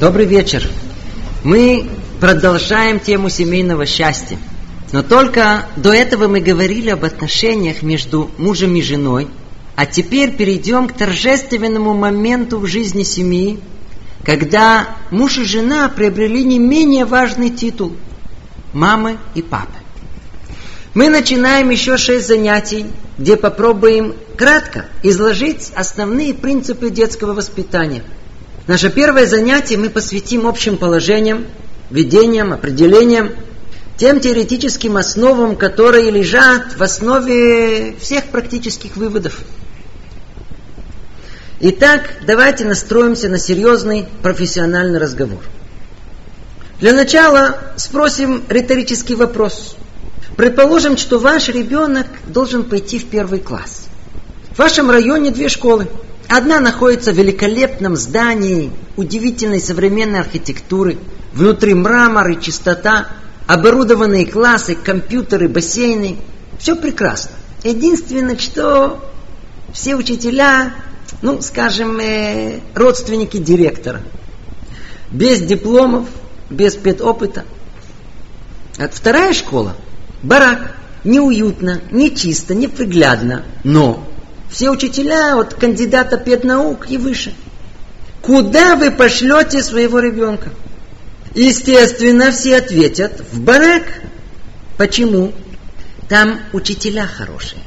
Добрый вечер. Мы продолжаем тему семейного счастья. Но только до этого мы говорили об отношениях между мужем и женой. А теперь перейдем к торжественному моменту в жизни семьи, когда муж и жена приобрели не менее важный титул – мамы и папы. Мы начинаем еще шесть занятий, где попробуем кратко изложить основные принципы детского воспитания – Наше первое занятие мы посвятим общим положениям, введениям, определениям, тем теоретическим основам, которые лежат в основе всех практических выводов. Итак, давайте настроимся на серьезный профессиональный разговор. Для начала спросим риторический вопрос. Предположим, что ваш ребенок должен пойти в первый класс. В вашем районе две школы – Одна находится в великолепном здании удивительной современной архитектуры. Внутри мрамор и чистота, оборудованные классы, компьютеры, бассейны. Все прекрасно. Единственное, что все учителя, ну, скажем, э, родственники директора. Без дипломов, без педопыта. А вторая школа – барак. Неуютно, не чисто, не приглядно, но все учителя от кандидата педнаук и выше. Куда вы пошлете своего ребенка? Естественно, все ответят в барак. Почему? Там учителя хорошие.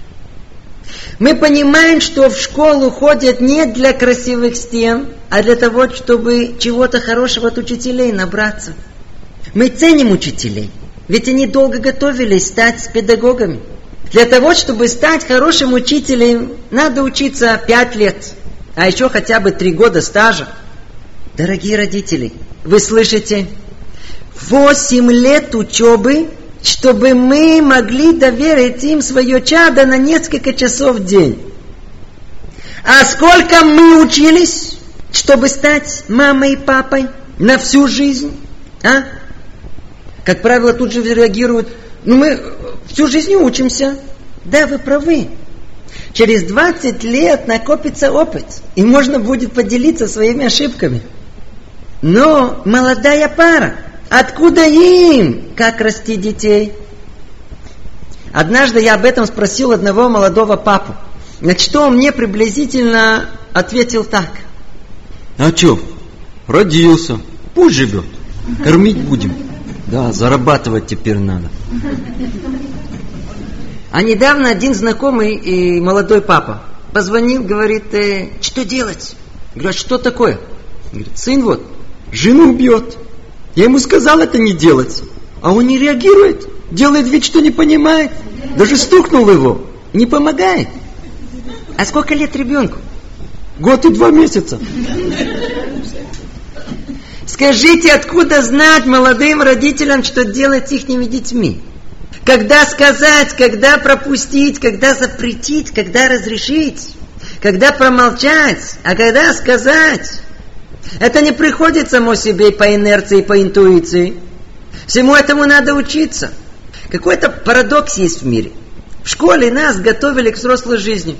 Мы понимаем, что в школу ходят не для красивых стен, а для того, чтобы чего-то хорошего от учителей набраться. Мы ценим учителей, ведь они долго готовились стать педагогами. Для того, чтобы стать хорошим учителем, надо учиться пять лет, а еще хотя бы три года стажа. Дорогие родители, вы слышите? Восемь лет учебы, чтобы мы могли доверить им свое чадо на несколько часов в день. А сколько мы учились, чтобы стать мамой и папой на всю жизнь? А? Как правило, тут же реагируют, ну мы всю жизнь учимся. Да, вы правы. Через 20 лет накопится опыт, и можно будет поделиться своими ошибками. Но молодая пара, откуда им, как расти детей? Однажды я об этом спросил одного молодого папу. На что он мне приблизительно ответил так. А что, родился, пусть живет, кормить будем. Да, зарабатывать теперь надо. А недавно один знакомый и молодой папа позвонил, говорит, э, что делать? Говорят, что такое? Говорит, сын вот, жену бьет. Я ему сказал это не делать. А он не реагирует, делает вид, что не понимает. Даже стукнул его, не помогает. А сколько лет ребенку? Год и два месяца. Скажите, откуда знать молодым родителям, что делать с их детьми? Когда сказать, когда пропустить, когда запретить, когда разрешить, когда промолчать, а когда сказать. Это не приходит само себе по инерции, по интуиции. Всему этому надо учиться. Какой-то парадокс есть в мире. В школе нас готовили к взрослой жизни.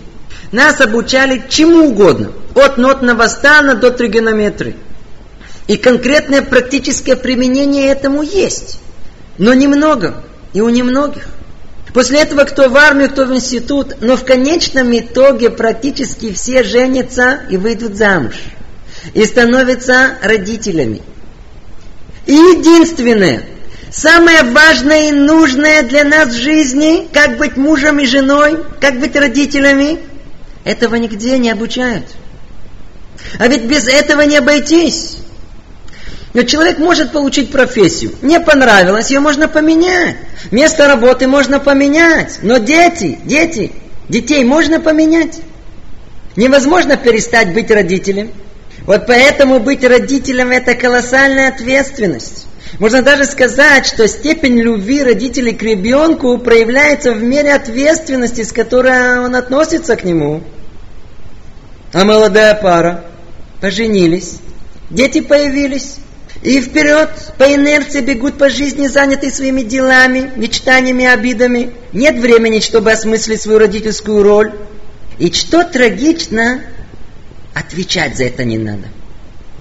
Нас обучали чему угодно. От нотного стана до тригонометрии. И конкретное практическое применение этому есть. Но немного и у немногих. После этого кто в армию, кто в институт, но в конечном итоге практически все женятся и выйдут замуж. И становятся родителями. И единственное, самое важное и нужное для нас в жизни, как быть мужем и женой, как быть родителями, этого нигде не обучают. А ведь без этого не обойтись. Но человек может получить профессию. Не понравилось, ее можно поменять. Место работы можно поменять. Но дети, дети, детей можно поменять. Невозможно перестать быть родителем. Вот поэтому быть родителем – это колоссальная ответственность. Можно даже сказать, что степень любви родителей к ребенку проявляется в мере ответственности, с которой он относится к нему. А молодая пара поженились, дети появились, и вперед по инерции бегут по жизни, занятые своими делами, мечтаниями, обидами. Нет времени, чтобы осмыслить свою родительскую роль. И что трагично, отвечать за это не надо.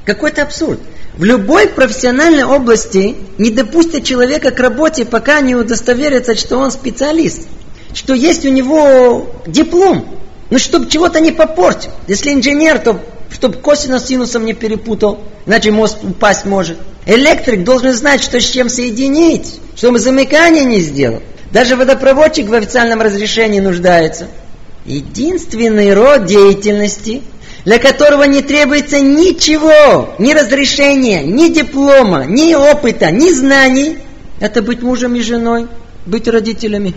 Какой-то абсурд. В любой профессиональной области не допустят человека к работе, пока не удостоверится, что он специалист, что есть у него диплом, ну, чтобы чего-то не попортил. Если инженер, то чтобы косинус с синусом не перепутал, иначе мост упасть может. Электрик должен знать, что с чем соединить, чтобы замыкание не сделал. Даже водопроводчик в официальном разрешении нуждается. Единственный род деятельности, для которого не требуется ничего, ни разрешения, ни диплома, ни опыта, ни знаний, это быть мужем и женой, быть родителями.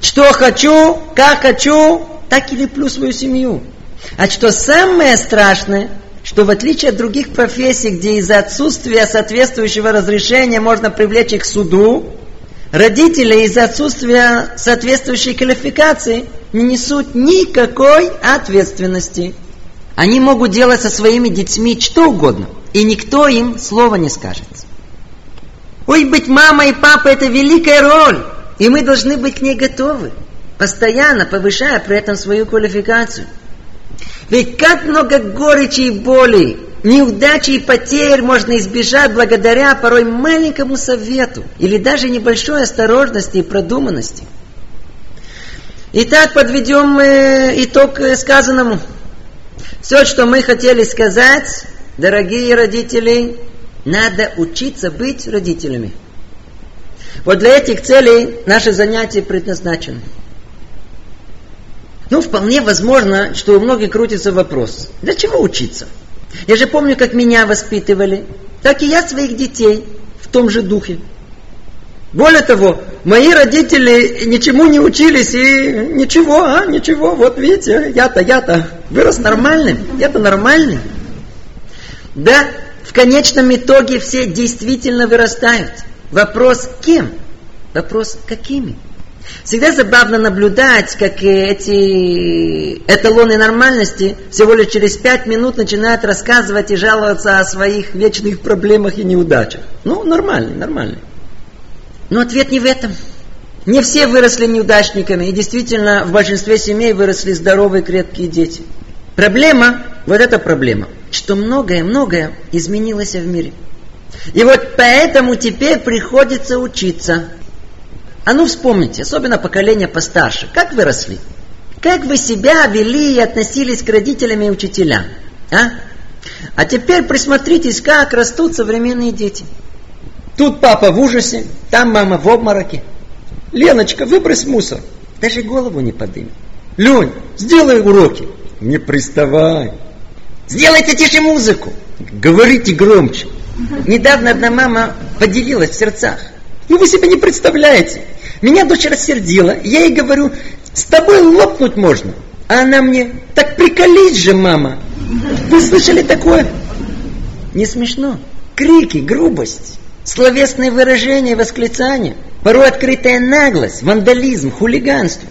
Что хочу, как хочу, так и леплю свою семью. А что самое страшное, что в отличие от других профессий, где из-за отсутствия соответствующего разрешения можно привлечь их к суду, родители из-за отсутствия соответствующей квалификации не несут никакой ответственности. Они могут делать со своими детьми что угодно, и никто им слова не скажет. Ой, быть мамой и папой – это великая роль, и мы должны быть к ней готовы, постоянно повышая при этом свою квалификацию. Ведь как много горечи и боли, неудачи и потерь можно избежать благодаря порой маленькому совету или даже небольшой осторожности и продуманности. Итак, подведем итог сказанному. Все, что мы хотели сказать, дорогие родители, надо учиться быть родителями. Вот для этих целей наши занятия предназначены. Ну, вполне возможно, что у многих крутится вопрос, для чего учиться? Я же помню, как меня воспитывали, так и я своих детей в том же духе. Более того, мои родители ничему не учились и ничего, а, ничего, вот видите, я-то, я-то вырос нормальным, я-то нормальный. Да, в конечном итоге все действительно вырастают. Вопрос кем? Вопрос какими? Всегда забавно наблюдать, как эти эталоны нормальности всего лишь через пять минут начинают рассказывать и жаловаться о своих вечных проблемах и неудачах. Ну, нормальный, нормальный. Но ответ не в этом. Не все выросли неудачниками, и действительно в большинстве семей выросли здоровые, крепкие дети. Проблема, вот эта проблема, что многое-многое изменилось в мире. И вот поэтому теперь приходится учиться – а ну вспомните, особенно поколение постарше, как вы росли? Как вы себя вели и относились к родителям и учителям? А? А теперь присмотритесь, как растут современные дети. Тут папа в ужасе, там мама в обмороке. Леночка, выбрось мусор. Даже голову не подымет. Лень, сделай уроки. Не приставай. Сделайте тише музыку. Говорите громче. Недавно одна мама поделилась в сердцах. Ну вы себе не представляете. Меня дочь рассердила. Я ей говорю, с тобой лопнуть можно. А она мне, так приколись же, мама. Вы слышали такое? Не смешно. Крики, грубость, словесные выражения, восклицания, порой открытая наглость, вандализм, хулиганство.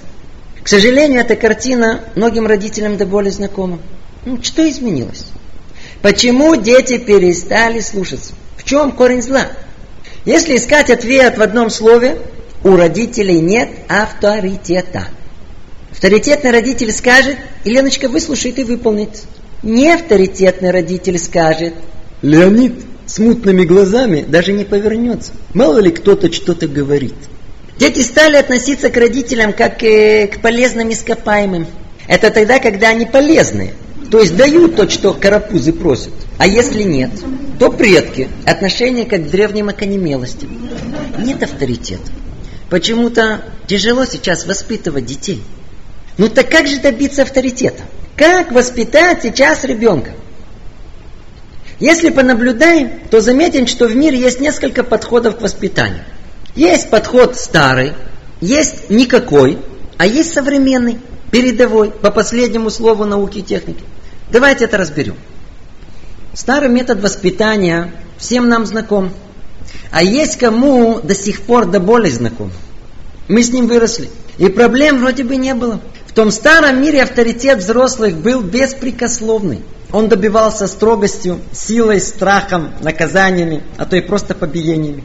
К сожалению, эта картина многим родителям до боли знакома. Ну, что изменилось? Почему дети перестали слушаться? В чем корень зла? Если искать ответ в одном слове, у родителей нет авторитета. Авторитетный родитель скажет, и Леночка выслушает и выполнит. Неавторитетный родитель скажет, Леонид с мутными глазами даже не повернется. Мало ли кто-то что-то говорит. Дети стали относиться к родителям как э, к полезным ископаемым. Это тогда, когда они полезные. То есть дают то, что карапузы просят. А если нет, то предки. Отношение как к древним оконемелостям. Нет авторитета. Почему-то тяжело сейчас воспитывать детей. Ну так как же добиться авторитета? Как воспитать сейчас ребенка? Если понаблюдаем, то заметим, что в мире есть несколько подходов к воспитанию. Есть подход старый, есть никакой, а есть современный, передовой, по последнему слову науки и техники. Давайте это разберем. Старый метод воспитания всем нам знаком. А есть кому до сих пор до боли знаком. Мы с ним выросли. И проблем вроде бы не было. В том старом мире авторитет взрослых был беспрекословный. Он добивался строгостью, силой, страхом, наказаниями, а то и просто побиениями.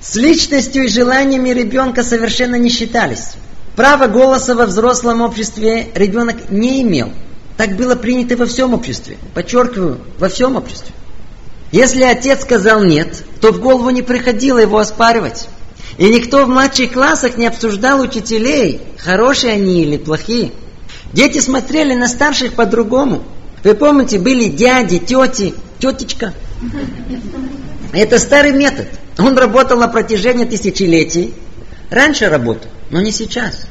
С личностью и желаниями ребенка совершенно не считались. Право голоса во взрослом обществе ребенок не имел. Так было принято во всем обществе. Подчеркиваю, во всем обществе. Если отец сказал нет, то в голову не приходило его оспаривать. И никто в младших классах не обсуждал учителей, хорошие они или плохие. Дети смотрели на старших по-другому. Вы помните, были дяди, тети, тетечка. Это старый метод. Он работал на протяжении тысячелетий. Раньше работал, но не сейчас.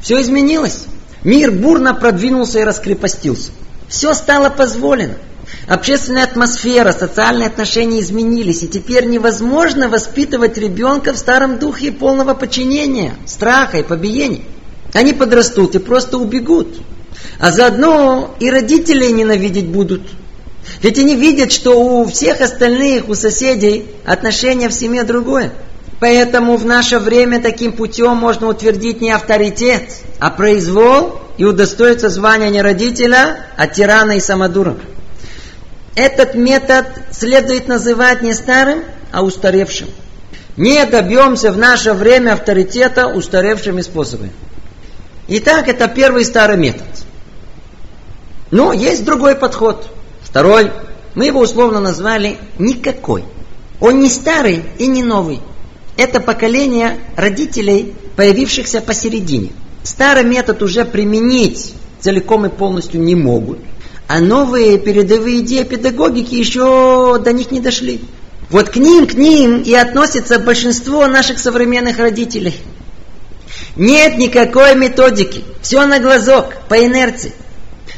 Все изменилось. Мир бурно продвинулся и раскрепостился. Все стало позволено. Общественная атмосфера, социальные отношения изменились, и теперь невозможно воспитывать ребенка в старом духе полного подчинения, страха и побиения. Они подрастут и просто убегут. А заодно и родителей ненавидеть будут. Ведь они видят, что у всех остальных, у соседей отношения в семье другое. Поэтому в наше время таким путем можно утвердить не авторитет, а произвол и удостоиться звания не родителя, а тирана и самодура. Этот метод следует называть не старым, а устаревшим. Не добьемся в наше время авторитета устаревшими способами. Итак, это первый старый метод. Но есть другой подход. Второй. Мы его условно назвали «никакой». Он не старый и не новый. Это поколение родителей, появившихся посередине. Старый метод уже применить целиком и полностью не могут. А новые передовые идеи педагогики еще до них не дошли. Вот к ним, к ним и относится большинство наших современных родителей. Нет никакой методики. Все на глазок, по инерции.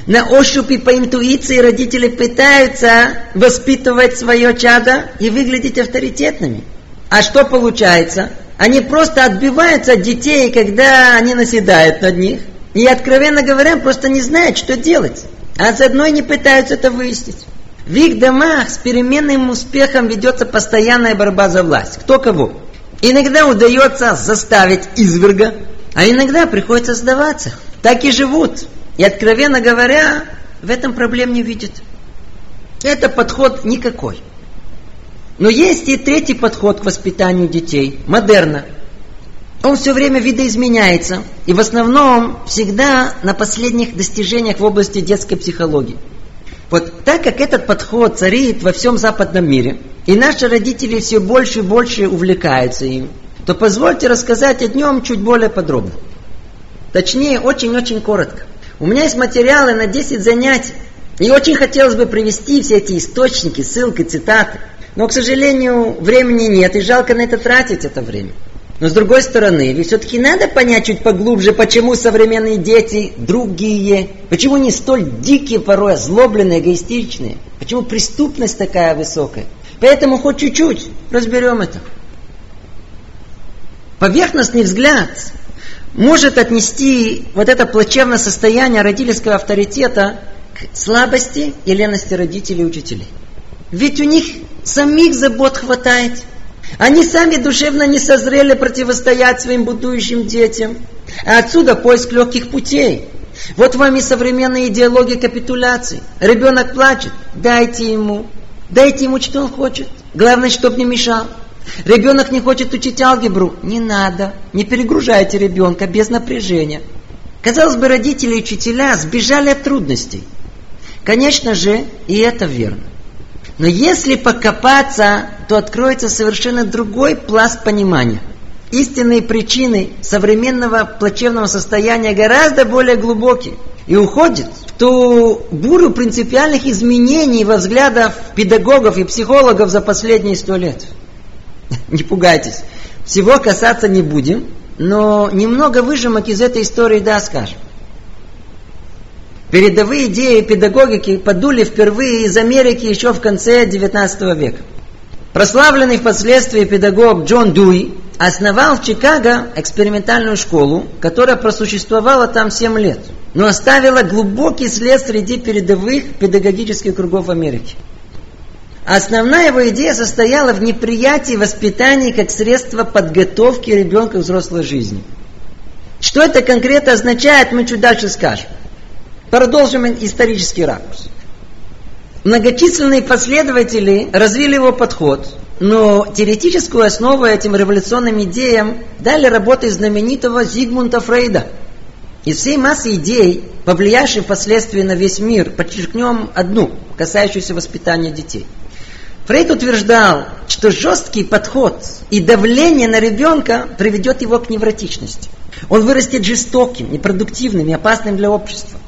На ощупь и по интуиции родители пытаются воспитывать свое чадо и выглядеть авторитетными. А что получается? Они просто отбиваются от детей, когда они наседают над них. И, откровенно говоря, просто не знают, что делать. А заодно и не пытаются это выяснить. В их домах с переменным успехом ведется постоянная борьба за власть. Кто кого? Иногда удается заставить изверга, а иногда приходится сдаваться. Так и живут. И, откровенно говоря, в этом проблем не видят. Это подход никакой. Но есть и третий подход к воспитанию детей, модерна. Он все время видоизменяется, и в основном всегда на последних достижениях в области детской психологии. Вот так как этот подход царит во всем западном мире, и наши родители все больше и больше увлекаются им, то позвольте рассказать о нем чуть более подробно. Точнее, очень-очень коротко. У меня есть материалы на 10 занятий, и очень хотелось бы привести все эти источники, ссылки, цитаты. Но, к сожалению, времени нет, и жалко на это тратить это время. Но с другой стороны, ведь все-таки надо понять чуть поглубже, почему современные дети другие, почему не столь дикие порой, озлобленные, эгоистичные, почему преступность такая высокая. Поэтому хоть чуть-чуть разберем это. Поверхностный взгляд может отнести вот это плачевное состояние родительского авторитета к слабости и лености родителей и учителей. Ведь у них самих забот хватает. Они сами душевно не созрели противостоять своим будущим детям. А отсюда поиск легких путей. Вот вам и современная идеология капитуляции. Ребенок плачет, дайте ему. Дайте ему, что он хочет. Главное, чтобы не мешал. Ребенок не хочет учить алгебру. Не надо. Не перегружайте ребенка без напряжения. Казалось бы, родители и учителя сбежали от трудностей. Конечно же, и это верно. Но если покопаться, то откроется совершенно другой пласт понимания. Истинные причины современного плачевного состояния гораздо более глубокие и уходят в ту бурю принципиальных изменений во взглядах педагогов и психологов за последние сто лет. Не пугайтесь, всего касаться не будем, но немного выжимок из этой истории да скажем. Передовые идеи педагогики подули впервые из Америки еще в конце XIX века. Прославленный впоследствии педагог Джон Дуи основал в Чикаго экспериментальную школу, которая просуществовала там 7 лет, но оставила глубокий след среди передовых педагогических кругов Америки. Основная его идея состояла в неприятии воспитания как средства подготовки ребенка к взрослой жизни. Что это конкретно означает, мы чуть дальше скажем. Продолжим исторический ракурс. Многочисленные последователи развили его подход, но теоретическую основу этим революционным идеям дали работы знаменитого Зигмунда Фрейда. Из всей массы идей, повлиявших впоследствии на весь мир, подчеркнем одну, касающуюся воспитания детей. Фрейд утверждал, что жесткий подход и давление на ребенка приведет его к невротичности. Он вырастет жестоким, непродуктивным и опасным для общества.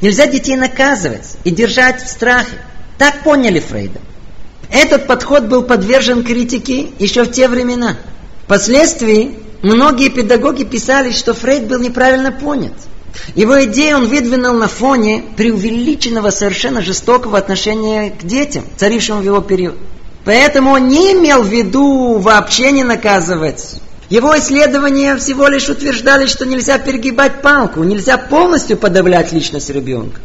Нельзя детей наказывать и держать в страхе. Так поняли Фрейда. Этот подход был подвержен критике еще в те времена. Впоследствии многие педагоги писали, что Фрейд был неправильно понят. Его идеи он выдвинул на фоне преувеличенного совершенно жестокого отношения к детям, царившему в его период. Поэтому он не имел в виду вообще не наказывать. Его исследования всего лишь утверждали, что нельзя перегибать палку, нельзя полностью подавлять личность ребенка.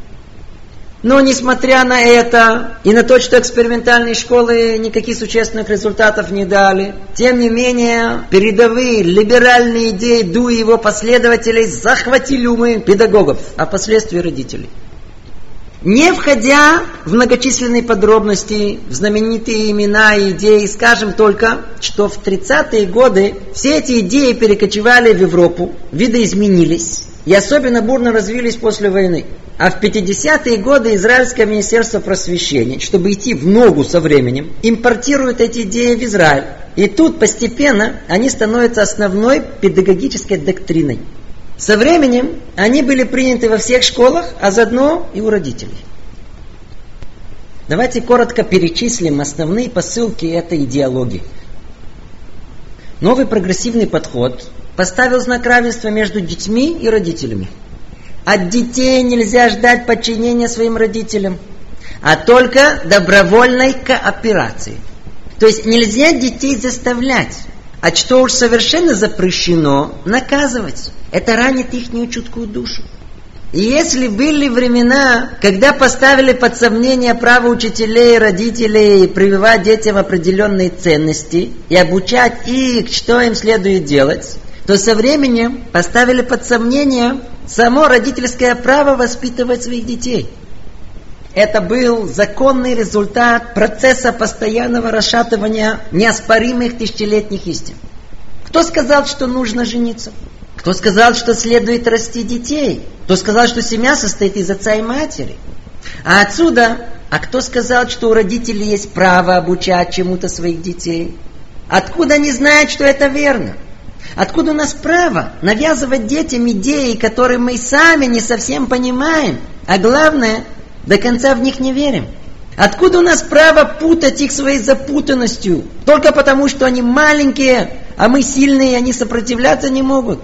Но несмотря на это и на то, что экспериментальные школы никаких существенных результатов не дали, тем не менее передовые либеральные идеи Ду и его последователей захватили умы педагогов, а впоследствии родителей. Не входя в многочисленные подробности, в знаменитые имена и идеи, скажем только, что в 30-е годы все эти идеи перекочевали в Европу, видоизменились и особенно бурно развились после войны. А в 50-е годы Израильское министерство просвещения, чтобы идти в ногу со временем, импортирует эти идеи в Израиль. И тут постепенно они становятся основной педагогической доктриной. Со временем они были приняты во всех школах, а заодно и у родителей. Давайте коротко перечислим основные посылки этой идеологии. Новый прогрессивный подход поставил знак равенства между детьми и родителями. От детей нельзя ждать подчинения своим родителям, а только добровольной кооперации. То есть нельзя детей заставлять, а что уж совершенно запрещено, наказывать. Это ранит их чуткую душу. И если были времена, когда поставили под сомнение право учителей и родителей прививать детям определенные ценности и обучать их, что им следует делать, то со временем поставили под сомнение само родительское право воспитывать своих детей. Это был законный результат процесса постоянного расшатывания неоспоримых тысячелетних истин. Кто сказал, что нужно жениться? Кто сказал, что следует расти детей? Кто сказал, что семья состоит из отца и матери? А отсюда, а кто сказал, что у родителей есть право обучать чему-то своих детей? Откуда они знают, что это верно? Откуда у нас право навязывать детям идеи, которые мы сами не совсем понимаем, а главное, до конца в них не верим? Откуда у нас право путать их своей запутанностью, только потому, что они маленькие, а мы сильные, и они сопротивляться не могут?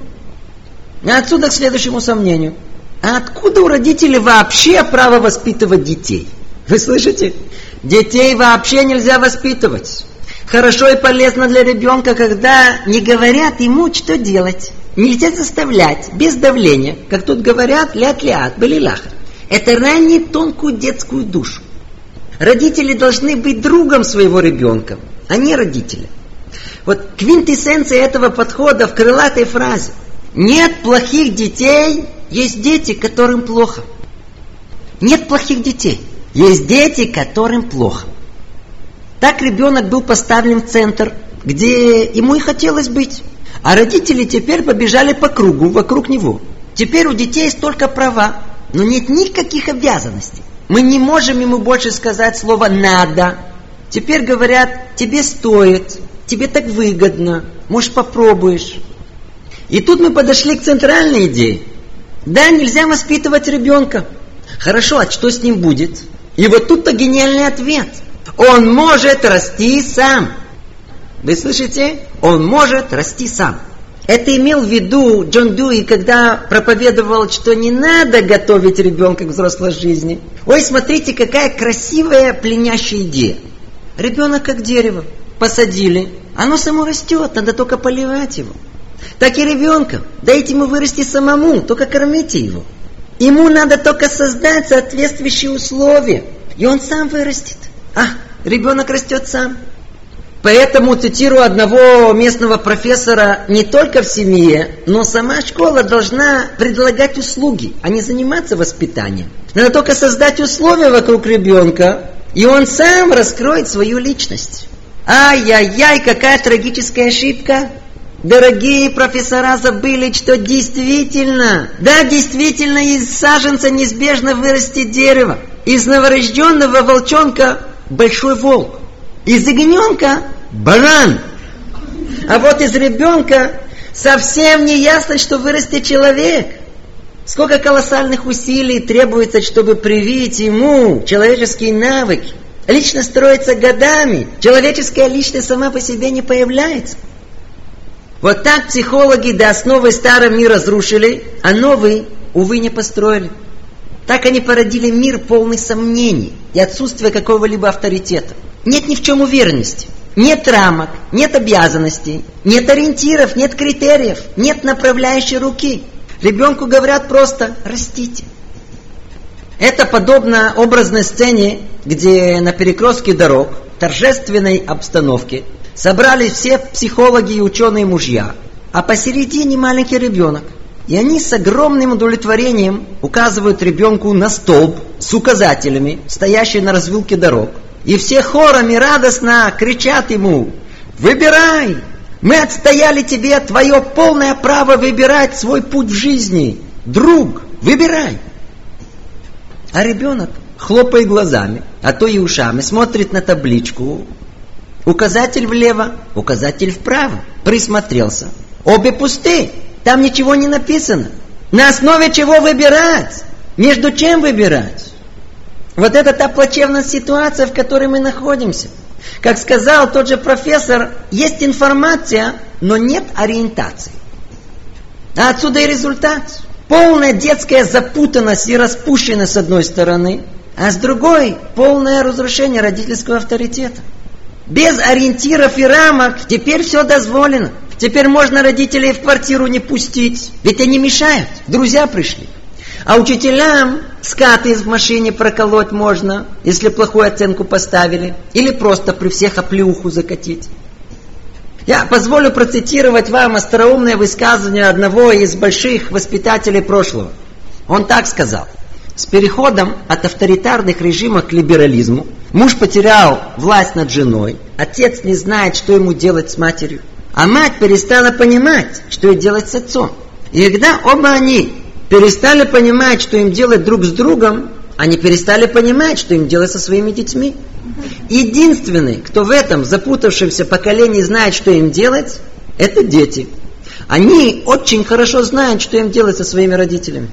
А отсюда к следующему сомнению. А откуда у родителей вообще право воспитывать детей? Вы слышите? Детей вообще нельзя воспитывать. Хорошо и полезно для ребенка, когда не говорят ему, что делать. Нельзя заставлять, без давления. Как тут говорят, лят-лят, балилаха. Это ранит тонкую детскую душу. Родители должны быть другом своего ребенка, а не родители. Вот квинтэссенция этого подхода в крылатой фразе. Нет плохих детей, есть дети, которым плохо. Нет плохих детей, есть дети, которым плохо. Так ребенок был поставлен в центр, где ему и хотелось быть. А родители теперь побежали по кругу вокруг него. Теперь у детей столько права, но нет никаких обязанностей. Мы не можем ему больше сказать слово «надо». Теперь говорят «тебе стоит», «тебе так выгодно», «может попробуешь». И тут мы подошли к центральной идее. Да, нельзя воспитывать ребенка. Хорошо, а что с ним будет? И вот тут-то гениальный ответ – он может расти сам. Вы слышите? Он может расти сам. Это имел в виду Джон Дьюи, когда проповедовал, что не надо готовить ребенка к взрослой жизни. Ой, смотрите, какая красивая пленящая идея. Ребенок как дерево. Посадили. Оно само растет, надо только поливать его. Так и ребенка. Дайте ему вырасти самому, только кормите его. Ему надо только создать соответствующие условия, и он сам вырастет. А, ребенок растет сам. Поэтому цитирую одного местного профессора, не только в семье, но сама школа должна предлагать услуги, а не заниматься воспитанием. Надо только создать условия вокруг ребенка, и он сам раскроет свою личность. Ай-яй-яй, какая трагическая ошибка. Дорогие профессора забыли, что действительно, да, действительно из саженца неизбежно вырастет дерево. Из новорожденного волчонка большой волк. Из ягненка баран. А вот из ребенка совсем не ясно, что вырастет человек. Сколько колоссальных усилий требуется, чтобы привить ему человеческие навыки. Личность строится годами. Человеческая личность сама по себе не появляется. Вот так психологи до основы старый мир разрушили, а новый, увы, не построили. Так они породили мир полный сомнений и отсутствия какого-либо авторитета. Нет ни в чем уверенности. Нет рамок, нет обязанностей, нет ориентиров, нет критериев, нет направляющей руки. Ребенку говорят просто «растите». Это подобно образной сцене, где на перекрестке дорог, торжественной обстановке, собрались все психологи и ученые мужья, а посередине маленький ребенок. И они с огромным удовлетворением указывают ребенку на столб с указателями, стоящий на развилке дорог. И все хорами радостно кричат ему «Выбирай! Мы отстояли тебе твое полное право выбирать свой путь в жизни! Друг, выбирай!» А ребенок хлопает глазами, а то и ушами, смотрит на табличку. Указатель влево, указатель вправо. Присмотрелся. Обе пусты. Там ничего не написано. На основе чего выбирать? Между чем выбирать? Вот это та плачевная ситуация, в которой мы находимся. Как сказал тот же профессор, есть информация, но нет ориентации. А отсюда и результат. Полная детская запутанность и распущенность с одной стороны, а с другой полное разрушение родительского авторитета. Без ориентиров и рамок теперь все дозволено. Теперь можно родителей в квартиру не пустить, ведь они мешают. Друзья пришли. А учителям скаты в машине проколоть можно, если плохую оценку поставили, или просто при всех оплеуху закатить. Я позволю процитировать вам остроумное высказывание одного из больших воспитателей прошлого. Он так сказал. С переходом от авторитарных режимов к либерализму муж потерял власть над женой, отец не знает, что ему делать с матерью, а мать перестала понимать, что ей делать с отцом. И когда оба они перестали понимать, что им делать друг с другом, они перестали понимать, что им делать со своими детьми. Единственный, кто в этом запутавшемся поколении знает, что им делать, это дети. Они очень хорошо знают, что им делать со своими родителями.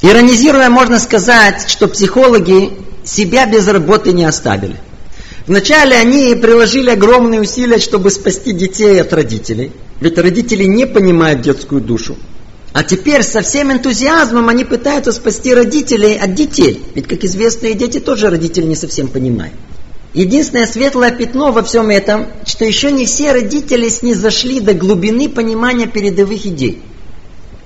Иронизируя, можно сказать, что психологи себя без работы не оставили. Вначале они приложили огромные усилия, чтобы спасти детей от родителей. Ведь родители не понимают детскую душу. А теперь со всем энтузиазмом они пытаются спасти родителей от детей. Ведь, как известно, и дети тоже родители не совсем понимают. Единственное светлое пятно во всем этом, что еще не все родители снизошли до глубины понимания передовых идей.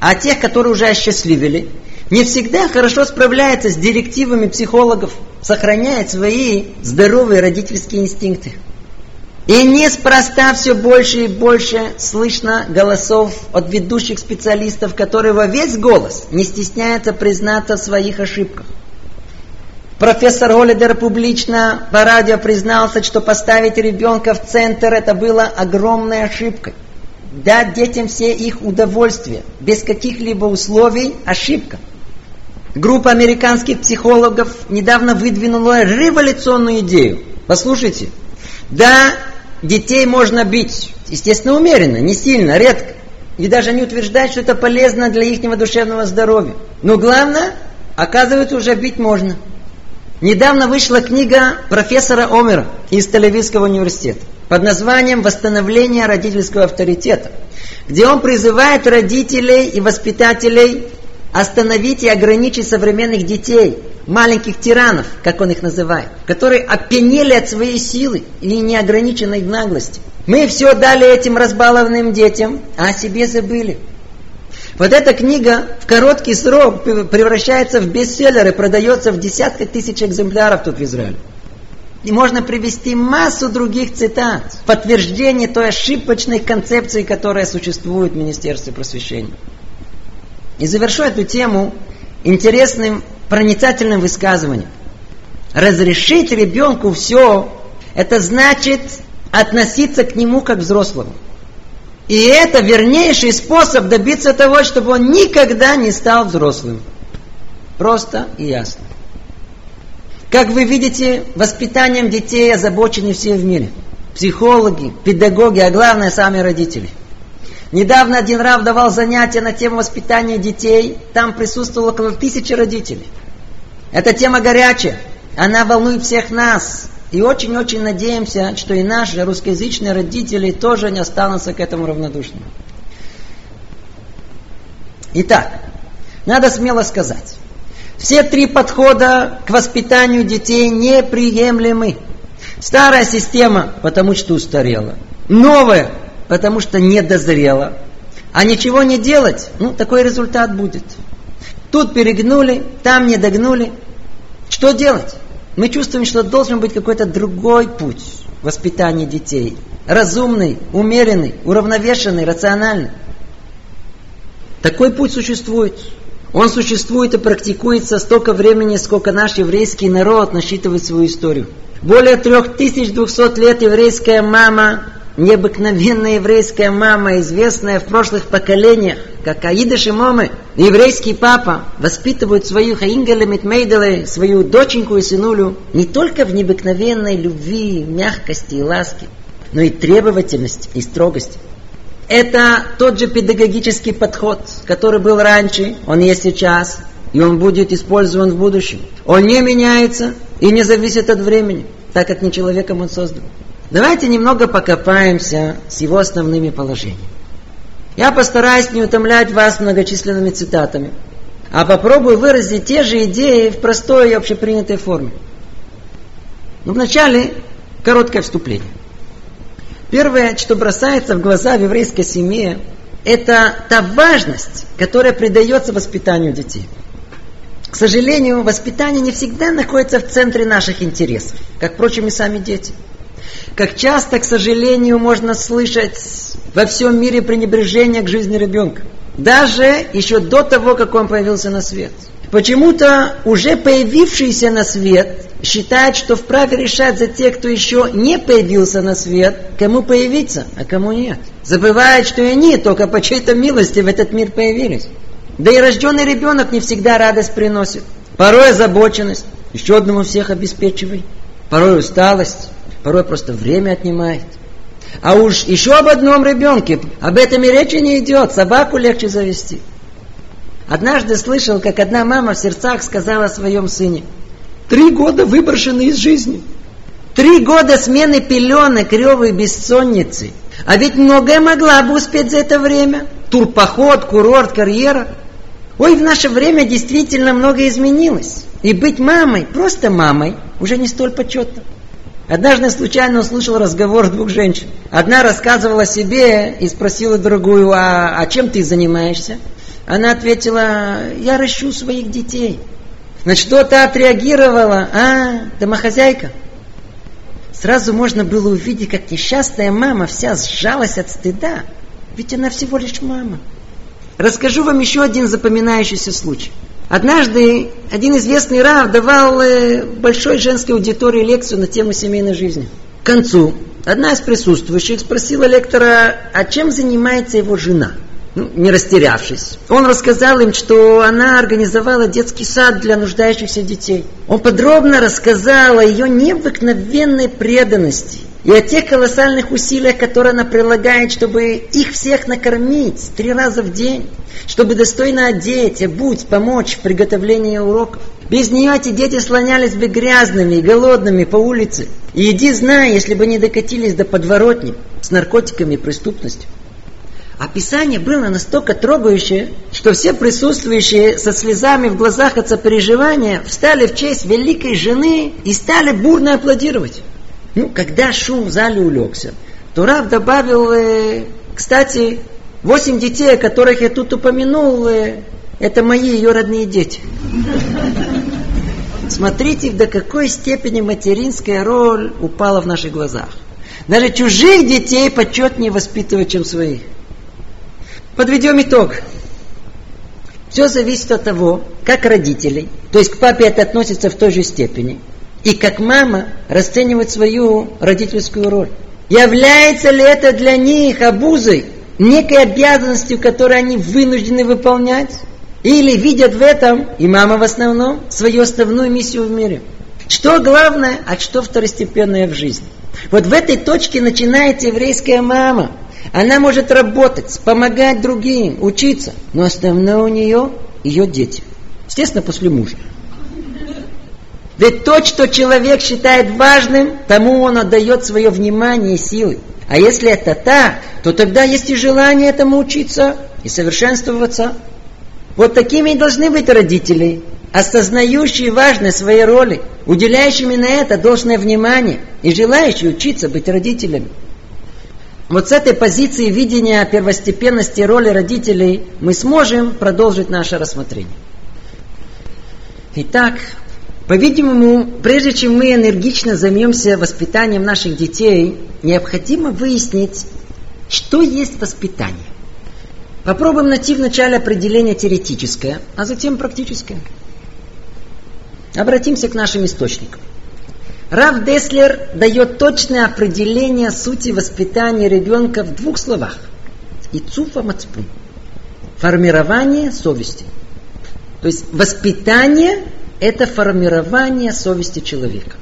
А тех, которые уже осчастливили, не всегда хорошо справляются с директивами психологов, сохраняют свои здоровые родительские инстинкты. И неспроста все больше и больше слышно голосов от ведущих специалистов, которые во весь голос не стесняются признаться в своих ошибках. Профессор Голлидер публично по радио признался, что поставить ребенка в центр это было огромной ошибкой. Дать детям все их удовольствия, без каких-либо условий – ошибка. Группа американских психологов недавно выдвинула революционную идею. Послушайте, да, детей можно бить. Естественно, умеренно, не сильно, редко. И даже не утверждать, что это полезно для их душевного здоровья. Но главное, оказывается, уже бить можно. Недавно вышла книга профессора Омера из Тель-Авивского университета под названием «Восстановление родительского авторитета», где он призывает родителей и воспитателей остановить и ограничить современных детей – маленьких тиранов, как он их называет, которые опьянели от своей силы и неограниченной наглости. Мы все дали этим разбалованным детям, а о себе забыли. Вот эта книга в короткий срок превращается в бестселлер и продается в десятки тысяч экземпляров тут в Израиле. И можно привести массу других цитат, подтверждение той ошибочной концепции, которая существует в Министерстве просвещения. И завершу эту тему интересным проницательным высказыванием. Разрешить ребенку все, это значит относиться к нему как к взрослому. И это вернейший способ добиться того, чтобы он никогда не стал взрослым. Просто и ясно. Как вы видите, воспитанием детей озабочены все в мире. Психологи, педагоги, а главное сами родители. Недавно один рав давал занятия на тему воспитания детей. Там присутствовало около тысячи родителей. Эта тема горячая. Она волнует всех нас. И очень-очень надеемся, что и наши русскоязычные родители тоже не останутся к этому равнодушными. Итак, надо смело сказать, все три подхода к воспитанию детей неприемлемы. Старая система, потому что устарела. Новая, потому что не дозрела. А ничего не делать, ну, такой результат будет. Тут перегнули, там не догнули. Что делать? Мы чувствуем, что должен быть какой-то другой путь воспитания детей. Разумный, умеренный, уравновешенный, рациональный. Такой путь существует. Он существует и практикуется столько времени, сколько наш еврейский народ насчитывает свою историю. Более 3200 лет еврейская мама, необыкновенная еврейская мама, известная в прошлых поколениях, как Аида Шимомы, еврейский папа, воспитывают свою Хаингеле Митмейделе, свою доченьку и сынулю, не только в необыкновенной любви, мягкости и ласке, но и требовательности и строгости. Это тот же педагогический подход, который был раньше, он есть сейчас, и он будет использован в будущем. Он не меняется и не зависит от времени, так как не человеком он создан. Давайте немного покопаемся с его основными положениями. Я постараюсь не утомлять вас многочисленными цитатами, а попробую выразить те же идеи в простой и общепринятой форме. Но вначале короткое вступление. Первое, что бросается в глаза в еврейской семье, это та важность, которая придается воспитанию детей. К сожалению, воспитание не всегда находится в центре наших интересов, как, впрочем, и сами дети. Как часто, к сожалению, можно слышать во всем мире пренебрежение к жизни ребенка. Даже еще до того, как он появился на свет. Почему-то уже появившийся на свет считает, что вправе решать за тех, кто еще не появился на свет, кому появиться, а кому нет. Забывает, что и они только по чьей-то милости в этот мир появились. Да и рожденный ребенок не всегда радость приносит. Порой озабоченность, еще одному всех обеспечивай. Порой усталость, порой просто время отнимает. А уж еще об одном ребенке, об этом и речи не идет, собаку легче завести. Однажды слышал, как одна мама в сердцах сказала о своем сыне – Три года выброшены из жизни. Три года смены пеленок, ревы бессонницы. А ведь многое могла бы успеть за это время. Турпоход, курорт, карьера. Ой, в наше время действительно многое изменилось. И быть мамой, просто мамой, уже не столь почетно. Однажды случайно услышал разговор двух женщин. Одна рассказывала себе и спросила другую, а, а чем ты занимаешься? Она ответила, я ращу своих детей. На что то отреагировала, а, домохозяйка. Сразу можно было увидеть, как несчастная мама вся сжалась от стыда. Ведь она всего лишь мама. Расскажу вам еще один запоминающийся случай. Однажды один известный рав давал э, большой женской аудитории лекцию на тему семейной жизни. К концу одна из присутствующих спросила лектора, а чем занимается его жена – ну, не растерявшись. Он рассказал им, что она организовала детский сад для нуждающихся детей. Он подробно рассказал о ее необыкновенной преданности и о тех колоссальных усилиях, которые она прилагает, чтобы их всех накормить три раза в день, чтобы достойно одеть, обуть, помочь в приготовлении уроков. Без нее эти дети слонялись бы грязными и голодными по улице. И иди знай, если бы не докатились до подворотни с наркотиками и преступностью. Описание было настолько трогающее, что все присутствующие со слезами в глазах от сопереживания встали в честь великой жены и стали бурно аплодировать. Ну, когда шум в зале улегся, то Рав добавил, э, кстати, восемь детей, о которых я тут упомянул, э, это мои ее родные дети. Смотрите, до какой степени материнская роль упала в наших глазах. Даже чужих детей почетнее воспитывать, чем своих. Подведем итог. Все зависит от того, как родители, то есть к папе это относится в той же степени, и как мама расценивает свою родительскую роль. Является ли это для них обузой, некой обязанностью, которую они вынуждены выполнять? Или видят в этом, и мама в основном, свою основную миссию в мире? Что главное, а что второстепенное в жизни. Вот в этой точке начинается еврейская мама. Она может работать, помогать другим, учиться, но основное у нее ее дети. Естественно, после мужа. Ведь то, что человек считает важным, тому он отдает свое внимание и силы. А если это так, то тогда есть и желание этому учиться и совершенствоваться. Вот такими и должны быть родители, осознающие важность своей роли, уделяющими на это должное внимание и желающие учиться быть родителями. Вот с этой позиции видения первостепенности роли родителей мы сможем продолжить наше рассмотрение. Итак, по-видимому, прежде чем мы энергично займемся воспитанием наших детей, необходимо выяснить, что есть воспитание. Попробуем найти вначале определение теоретическое, а затем практическое. Обратимся к нашим источникам. Рав Деслер дает точное определение сути воспитания ребенка в двух словах. Ицуфа мацпун. Формирование совести. То есть воспитание – это формирование совести человека.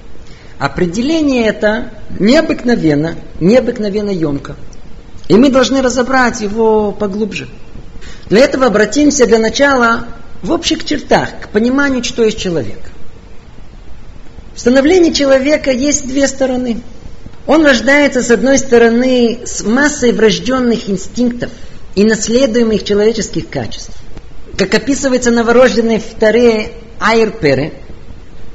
Определение это необыкновенно, необыкновенно емко. И мы должны разобрать его поглубже. Для этого обратимся для начала в общих чертах к пониманию, что есть человек. В становлении человека есть две стороны. Он рождается, с одной стороны, с массой врожденных инстинктов и наследуемых человеческих качеств. Как описывается новорожденный в Таре Айрпере,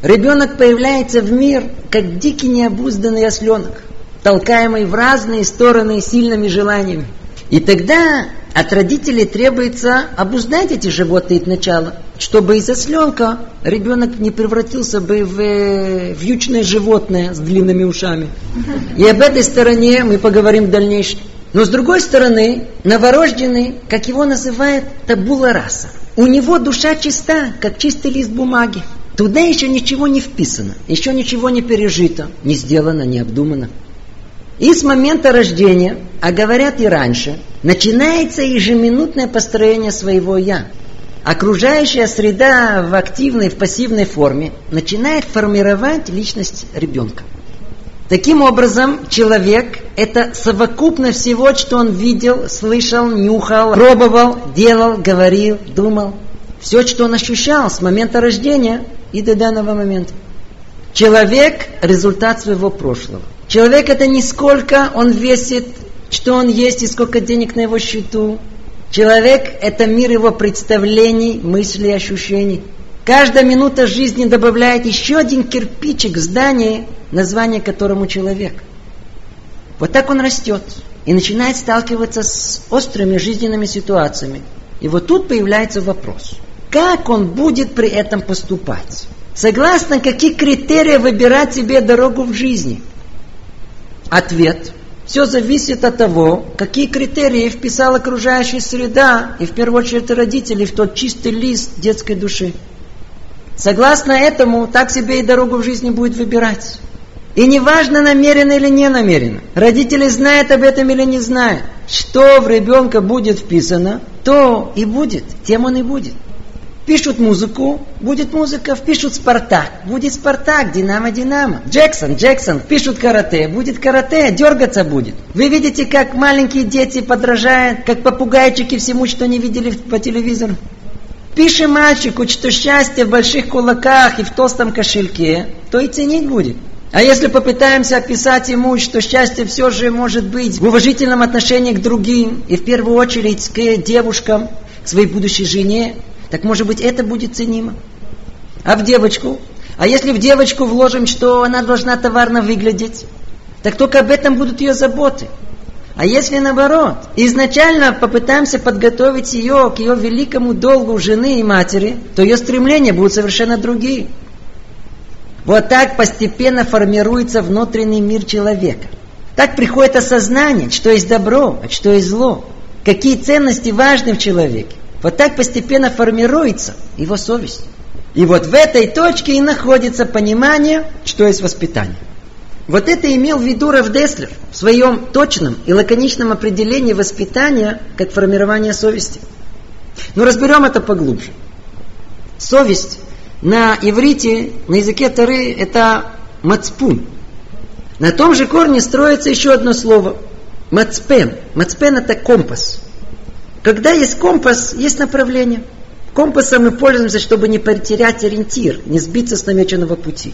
ребенок появляется в мир, как дикий необузданный осленок, толкаемый в разные стороны сильными желаниями. И тогда от родителей требуется обуздать эти животные начала, чтобы из осленка ребенок не превратился бы в э, вьючное животное с длинными ушами. И об этой стороне мы поговорим в дальнейшем. Но с другой стороны, новорожденный, как его называют, табула раса. У него душа чиста, как чистый лист бумаги. Туда еще ничего не вписано, еще ничего не пережито, не сделано, не обдумано. И с момента рождения, а говорят и раньше, начинается ежеминутное построение своего «я». Окружающая среда в активной, в пассивной форме начинает формировать личность ребенка. Таким образом, человек – это совокупность всего, что он видел, слышал, нюхал, пробовал, делал, говорил, думал. Все, что он ощущал с момента рождения и до данного момента. Человек – результат своего прошлого. Человек это не сколько он весит, что он есть и сколько денег на его счету. Человек это мир его представлений, мыслей, ощущений. Каждая минута жизни добавляет еще один кирпичик в здании, название которому человек. Вот так он растет и начинает сталкиваться с острыми жизненными ситуациями. И вот тут появляется вопрос, как он будет при этом поступать? Согласно какие критерии выбирать себе дорогу в жизни – Ответ. Все зависит от того, какие критерии вписала окружающая среда, и в первую очередь родители, в тот чистый лист детской души. Согласно этому, так себе и дорогу в жизни будет выбирать. И неважно, намеренно или не намеренно. Родители знают об этом или не знают. Что в ребенка будет вписано, то и будет, тем он и будет. Пишут музыку, будет музыка, впишут Спартак, будет Спартак, Динамо, Динамо. Джексон, Джексон, пишут карате, будет карате, дергаться будет. Вы видите, как маленькие дети подражают, как попугайчики всему, что не видели по телевизору. Пишем мальчику, что счастье в больших кулаках и в толстом кошельке, то и ценить будет. А если попытаемся описать ему, что счастье все же может быть в уважительном отношении к другим, и в первую очередь к девушкам, к своей будущей жене, так может быть это будет ценимо. А в девочку? А если в девочку вложим, что она должна товарно выглядеть, так только об этом будут ее заботы. А если наоборот, изначально попытаемся подготовить ее к ее великому долгу жены и матери, то ее стремления будут совершенно другие. Вот так постепенно формируется внутренний мир человека. Так приходит осознание, что есть добро, а что есть зло. Какие ценности важны в человеке. Вот так постепенно формируется его совесть. И вот в этой точке и находится понимание, что есть воспитание. Вот это имел в виду Раф Деслер в своем точном и лаконичном определении воспитания как формирование совести. Но разберем это поглубже. Совесть на иврите, на языке Тары это мацпун. На том же корне строится еще одно слово – мацпен. Мацпен – это компас. Когда есть компас, есть направление. Компасом мы пользуемся, чтобы не потерять ориентир, не сбиться с намеченного пути.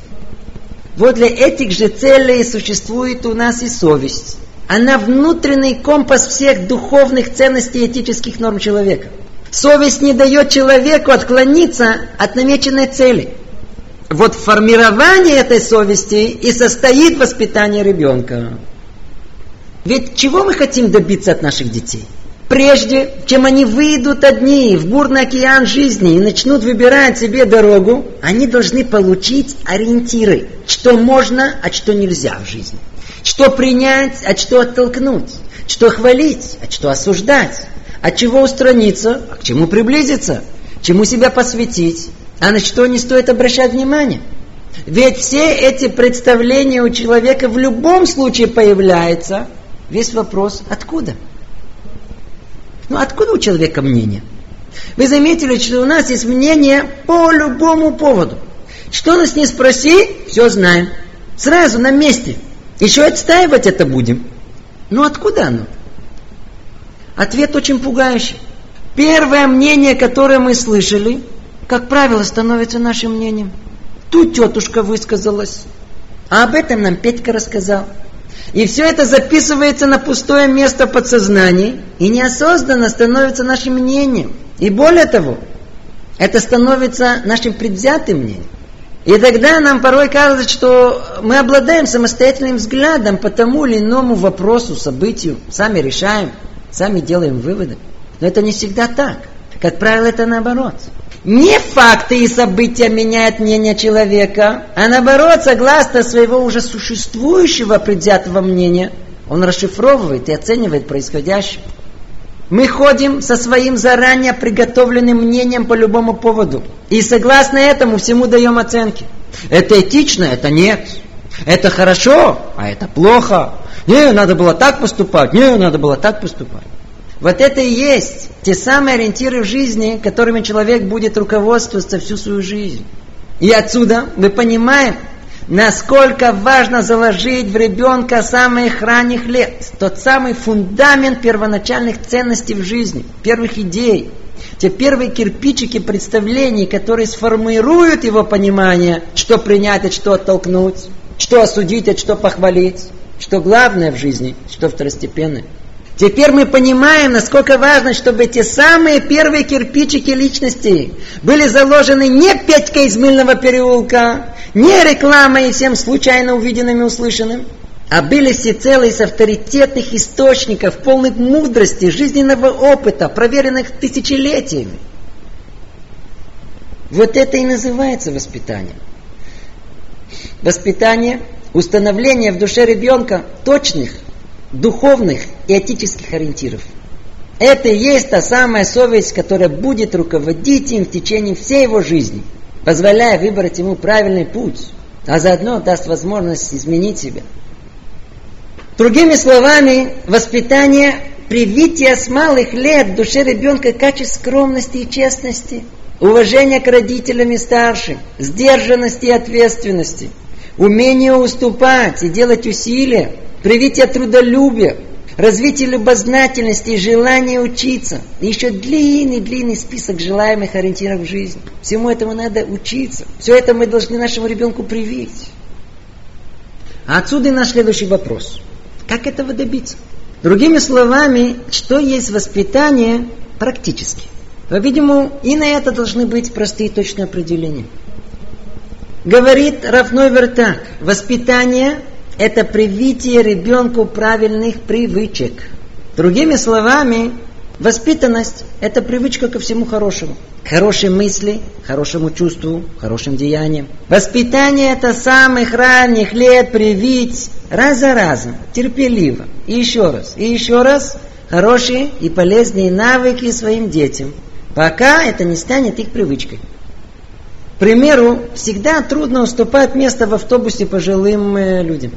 Вот для этих же целей существует у нас и совесть. Она внутренний компас всех духовных ценностей и этических норм человека. Совесть не дает человеку отклониться от намеченной цели. Вот формирование этой совести и состоит воспитание ребенка. Ведь чего мы хотим добиться от наших детей? Прежде чем они выйдут одни в бурный океан жизни и начнут выбирать себе дорогу, они должны получить ориентиры, что можно, а что нельзя в жизни. Что принять, а что оттолкнуть. Что хвалить, а что осуждать. От чего устраниться, а к чему приблизиться. Чему себя посвятить, а на что не стоит обращать внимание. Ведь все эти представления у человека в любом случае появляются. Весь вопрос откуда? Ну откуда у человека мнение? Вы заметили, что у нас есть мнение по любому поводу. Что нас не спроси, все знаем. Сразу на месте. Еще отстаивать это будем. Ну откуда оно? Ответ очень пугающий. Первое мнение, которое мы слышали, как правило, становится нашим мнением. Тут тетушка высказалась, а об этом нам Петька рассказал. И все это записывается на пустое место подсознания и неосознанно становится нашим мнением. И более того, это становится нашим предвзятым мнением. И тогда нам порой кажется, что мы обладаем самостоятельным взглядом по тому или иному вопросу, событию, сами решаем, сами делаем выводы. Но это не всегда так. Как правило, это наоборот. Не факты и события меняют мнение человека, а наоборот, согласно своего уже существующего предвзятого мнения, он расшифровывает и оценивает происходящее. Мы ходим со своим заранее приготовленным мнением по любому поводу. И согласно этому всему даем оценки. Это этично, это нет. Это хорошо, а это плохо. Не, надо было так поступать, не, надо было так поступать. Вот это и есть те самые ориентиры в жизни, которыми человек будет руководствоваться всю свою жизнь. И отсюда мы понимаем, насколько важно заложить в ребенка самых ранних лет, тот самый фундамент первоначальных ценностей в жизни, первых идей, те первые кирпичики представлений, которые сформируют его понимание, что принять, а что оттолкнуть, что осудить, а что похвалить, что главное в жизни, что второстепенное. Теперь мы понимаем, насколько важно, чтобы эти самые первые кирпичики личности были заложены не Петькой из мыльного переулка, не рекламой всем случайно увиденным и услышанным, а были всецело из авторитетных источников, полных мудрости, жизненного опыта, проверенных тысячелетиями. Вот это и называется воспитание. Воспитание, установление в душе ребенка точных, духовных и этических ориентиров. Это и есть та самая совесть, которая будет руководить им в течение всей его жизни, позволяя выбрать ему правильный путь, а заодно даст возможность изменить себя. Другими словами, воспитание привитие с малых лет душе ребенка качеств скромности и честности, уважения к родителям и старшим, сдержанности и ответственности, умение уступать и делать усилия, привитие трудолюбия, развитие любознательности и желание учиться. И еще длинный-длинный список желаемых ориентиров в жизни. Всему этому надо учиться. Все это мы должны нашему ребенку привить. А отсюда и наш следующий вопрос. Как этого добиться? Другими словами, что есть воспитание практически? По-видимому, и на это должны быть простые точные определения. Говорит Рафной так: воспитание это привитие ребенку правильных привычек. Другими словами, воспитанность – это привычка ко всему хорошему. Хорошей мысли, хорошему чувству, хорошим деяниям. Воспитание – это самых ранних лет привить раз за разом, терпеливо. И еще раз, и еще раз хорошие и полезные навыки своим детям, пока это не станет их привычкой. Примеру, всегда трудно уступать место в автобусе пожилым э, людям.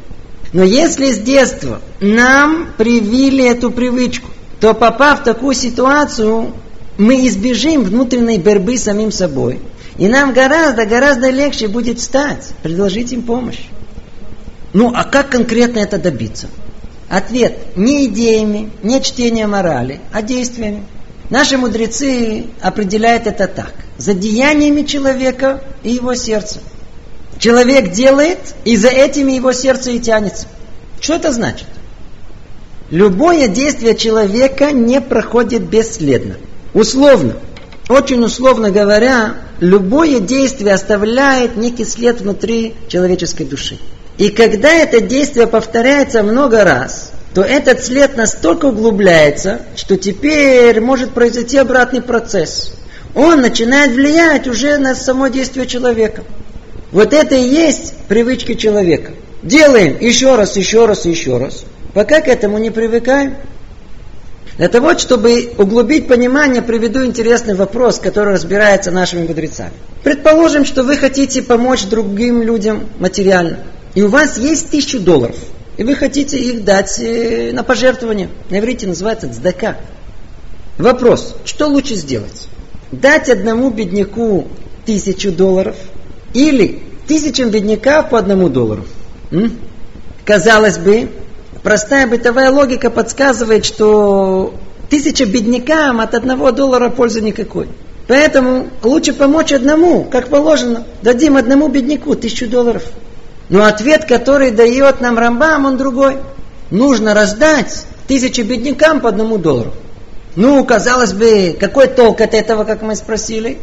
Но если с детства нам привили эту привычку, то попав в такую ситуацию, мы избежим внутренней борьбы с самим собой И нам гораздо, гораздо легче будет встать, предложить им помощь. Ну, а как конкретно это добиться? Ответ – не идеями, не чтением морали, а действиями. Наши мудрецы определяют это так. За деяниями человека и его сердца. Человек делает, и за этими его сердце и тянется. Что это значит? Любое действие человека не проходит бесследно. Условно, очень условно говоря, любое действие оставляет некий след внутри человеческой души. И когда это действие повторяется много раз, то этот след настолько углубляется, что теперь может произойти обратный процесс. Он начинает влиять уже на само действие человека. Вот это и есть привычки человека. Делаем еще раз, еще раз, еще раз. Пока к этому не привыкаем. Для того, чтобы углубить понимание, приведу интересный вопрос, который разбирается нашими мудрецами. Предположим, что вы хотите помочь другим людям материально. И у вас есть тысячу долларов. И вы хотите их дать э, на пожертвование. На иврите называется цдака. Вопрос, что лучше сделать? Дать одному бедняку тысячу долларов или тысячам бедняков по одному доллару? М? Казалось бы, простая бытовая логика подсказывает, что тысяча беднякам от одного доллара пользы никакой. Поэтому лучше помочь одному, как положено. Дадим одному бедняку тысячу долларов. Но ответ, который дает нам Рамбам, он другой. Нужно раздать тысячи беднякам по одному доллару. Ну, казалось бы, какой толк от этого, как мы спросили?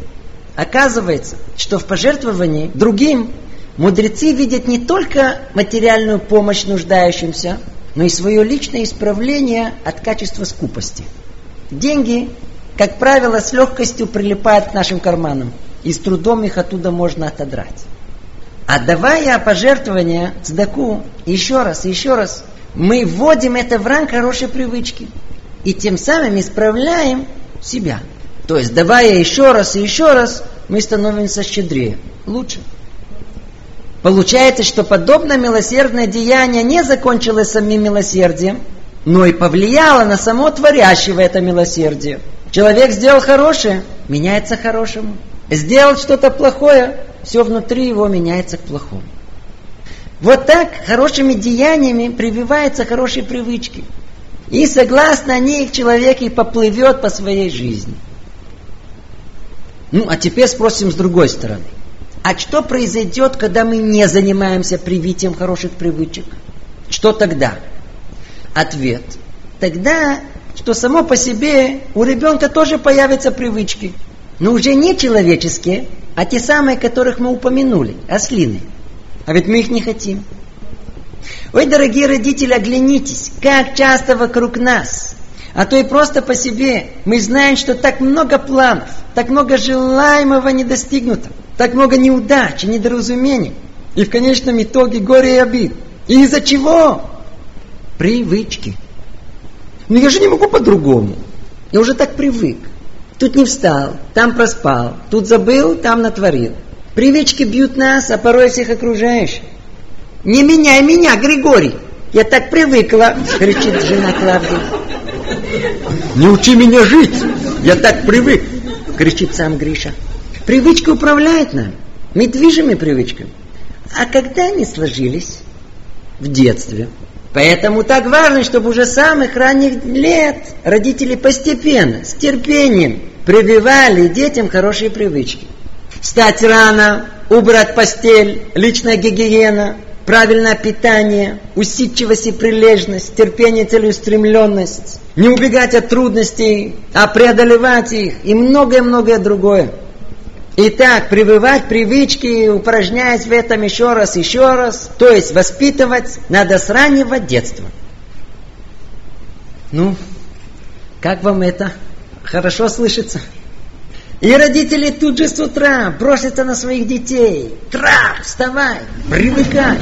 Оказывается, что в пожертвовании другим мудрецы видят не только материальную помощь нуждающимся, но и свое личное исправление от качества скупости. Деньги, как правило, с легкостью прилипают к нашим карманам, и с трудом их оттуда можно отодрать. Отдавая пожертвования цдаку еще раз, еще раз, мы вводим это в ранг хорошей привычки. И тем самым исправляем себя. То есть, давая еще раз и еще раз, мы становимся щедрее, лучше. Получается, что подобное милосердное деяние не закончилось самим милосердием, но и повлияло на само творящего это милосердие. Человек сделал хорошее, меняется хорошему. Сделал что-то плохое, все внутри его меняется к плохому. Вот так хорошими деяниями прививаются хорошие привычки. И согласно них человек и поплывет по своей жизни. Ну, а теперь спросим с другой стороны. А что произойдет, когда мы не занимаемся привитием хороших привычек? Что тогда? Ответ. Тогда, что само по себе у ребенка тоже появятся привычки. Но уже не человеческие, а те самые, которых мы упомянули, ослины. А ведь мы их не хотим. Ой, дорогие родители, оглянитесь, как часто вокруг нас, а то и просто по себе, мы знаем, что так много планов, так много желаемого не достигнуто, так много неудач и недоразумений, и в конечном итоге горе и обид. И из-за чего? Привычки. Но я же не могу по-другому. Я уже так привык. Тут не встал, там проспал, тут забыл, там натворил. Привычки бьют нас, а порой всех окружающих. Не меняй меня, Григорий! Я так привыкла, кричит жена Клавдия. Не учи меня жить! Я так привык! Кричит сам Гриша. Привычка управляет нами. Мы движимы привычками. А когда они сложились? В детстве. Поэтому так важно, чтобы уже с самых ранних лет родители постепенно, с терпением прививали детям хорошие привычки. Встать рано, убрать постель, личная гигиена, правильное питание, усидчивость и прилежность, терпение, целеустремленность, не убегать от трудностей, а преодолевать их и многое-многое другое. Итак, прививать привычки, упражняясь в этом еще раз, еще раз, то есть воспитывать надо с раннего детства. Ну, как вам это? Хорошо слышится? И родители тут же с утра бросятся на своих детей. Трах, вставай, привыкай.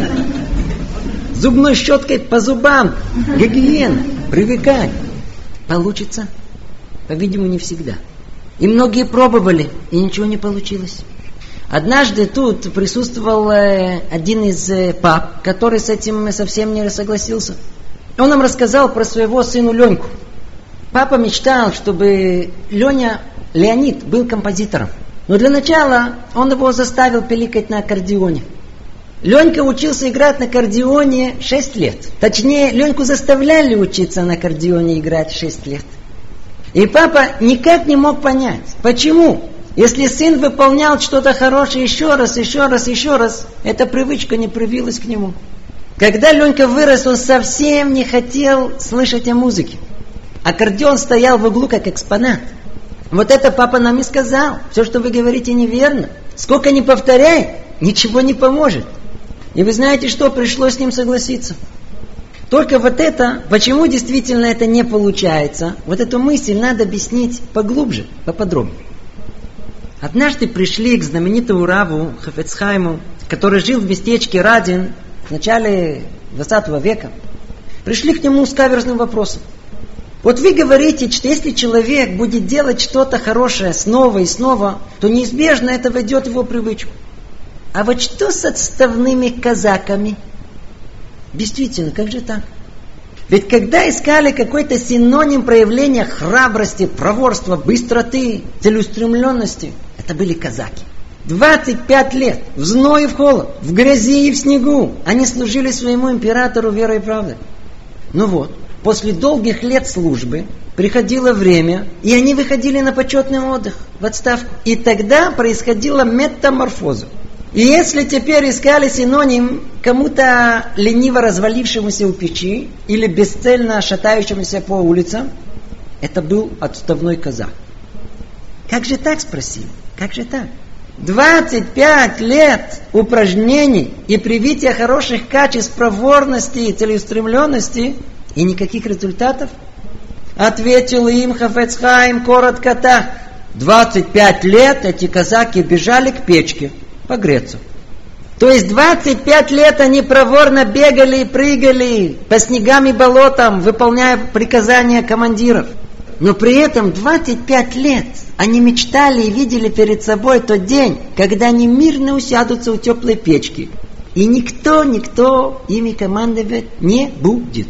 Зубной щеткой по зубам, гигиена, привыкай. Получится? По-видимому, не всегда. И многие пробовали, и ничего не получилось. Однажды тут присутствовал э, один из э, пап, который с этим совсем не согласился. Он нам рассказал про своего сына Леньку. Папа мечтал, чтобы Леня, Леонид, был композитором. Но для начала он его заставил пиликать на аккордеоне. Ленька учился играть на аккордеоне 6 лет. Точнее, Леньку заставляли учиться на аккордеоне играть 6 лет. И папа никак не мог понять, почему, если сын выполнял что-то хорошее еще раз, еще раз, еще раз, эта привычка не привилась к нему. Когда Ленька вырос, он совсем не хотел слышать о музыке. Аккордеон стоял в углу как экспонат. Вот это папа нам и сказал. Все, что вы говорите, неверно. Сколько ни повторяй, ничего не поможет. И вы знаете что, пришлось с ним согласиться. Только вот это, почему действительно это не получается, вот эту мысль надо объяснить поглубже, поподробнее. Однажды пришли к знаменитому Раву Хафецхайму, который жил в местечке Радин в начале 20 века. Пришли к нему с каверзным вопросом. Вот вы говорите, что если человек будет делать что-то хорошее снова и снова, то неизбежно это войдет в его привычку. А вот что с отставными казаками – Действительно, как же так? Ведь когда искали какой-то синоним проявления храбрости, проворства, быстроты, целеустремленности, это были казаки. 25 лет в зной и в холод, в грязи и в снегу они служили своему императору верой и правдой. Ну вот, после долгих лет службы приходило время, и они выходили на почетный отдых, в отставку. И тогда происходила метаморфоза. И если теперь искали синоним кому-то лениво развалившемуся у печи или бесцельно шатающемуся по улицам, это был отставной казак. Как же так, спросил? Как же так? 25 лет упражнений и привития хороших качеств проворности и целеустремленности и никаких результатов? Ответил им Хафецхайм коротко так. 25 лет эти казаки бежали к печке – погреться. То есть 25 лет они проворно бегали и прыгали по снегам и болотам, выполняя приказания командиров. Но при этом 25 лет они мечтали и видели перед собой тот день, когда они мирно усядутся у теплой печки. И никто, никто ими командовать не будет.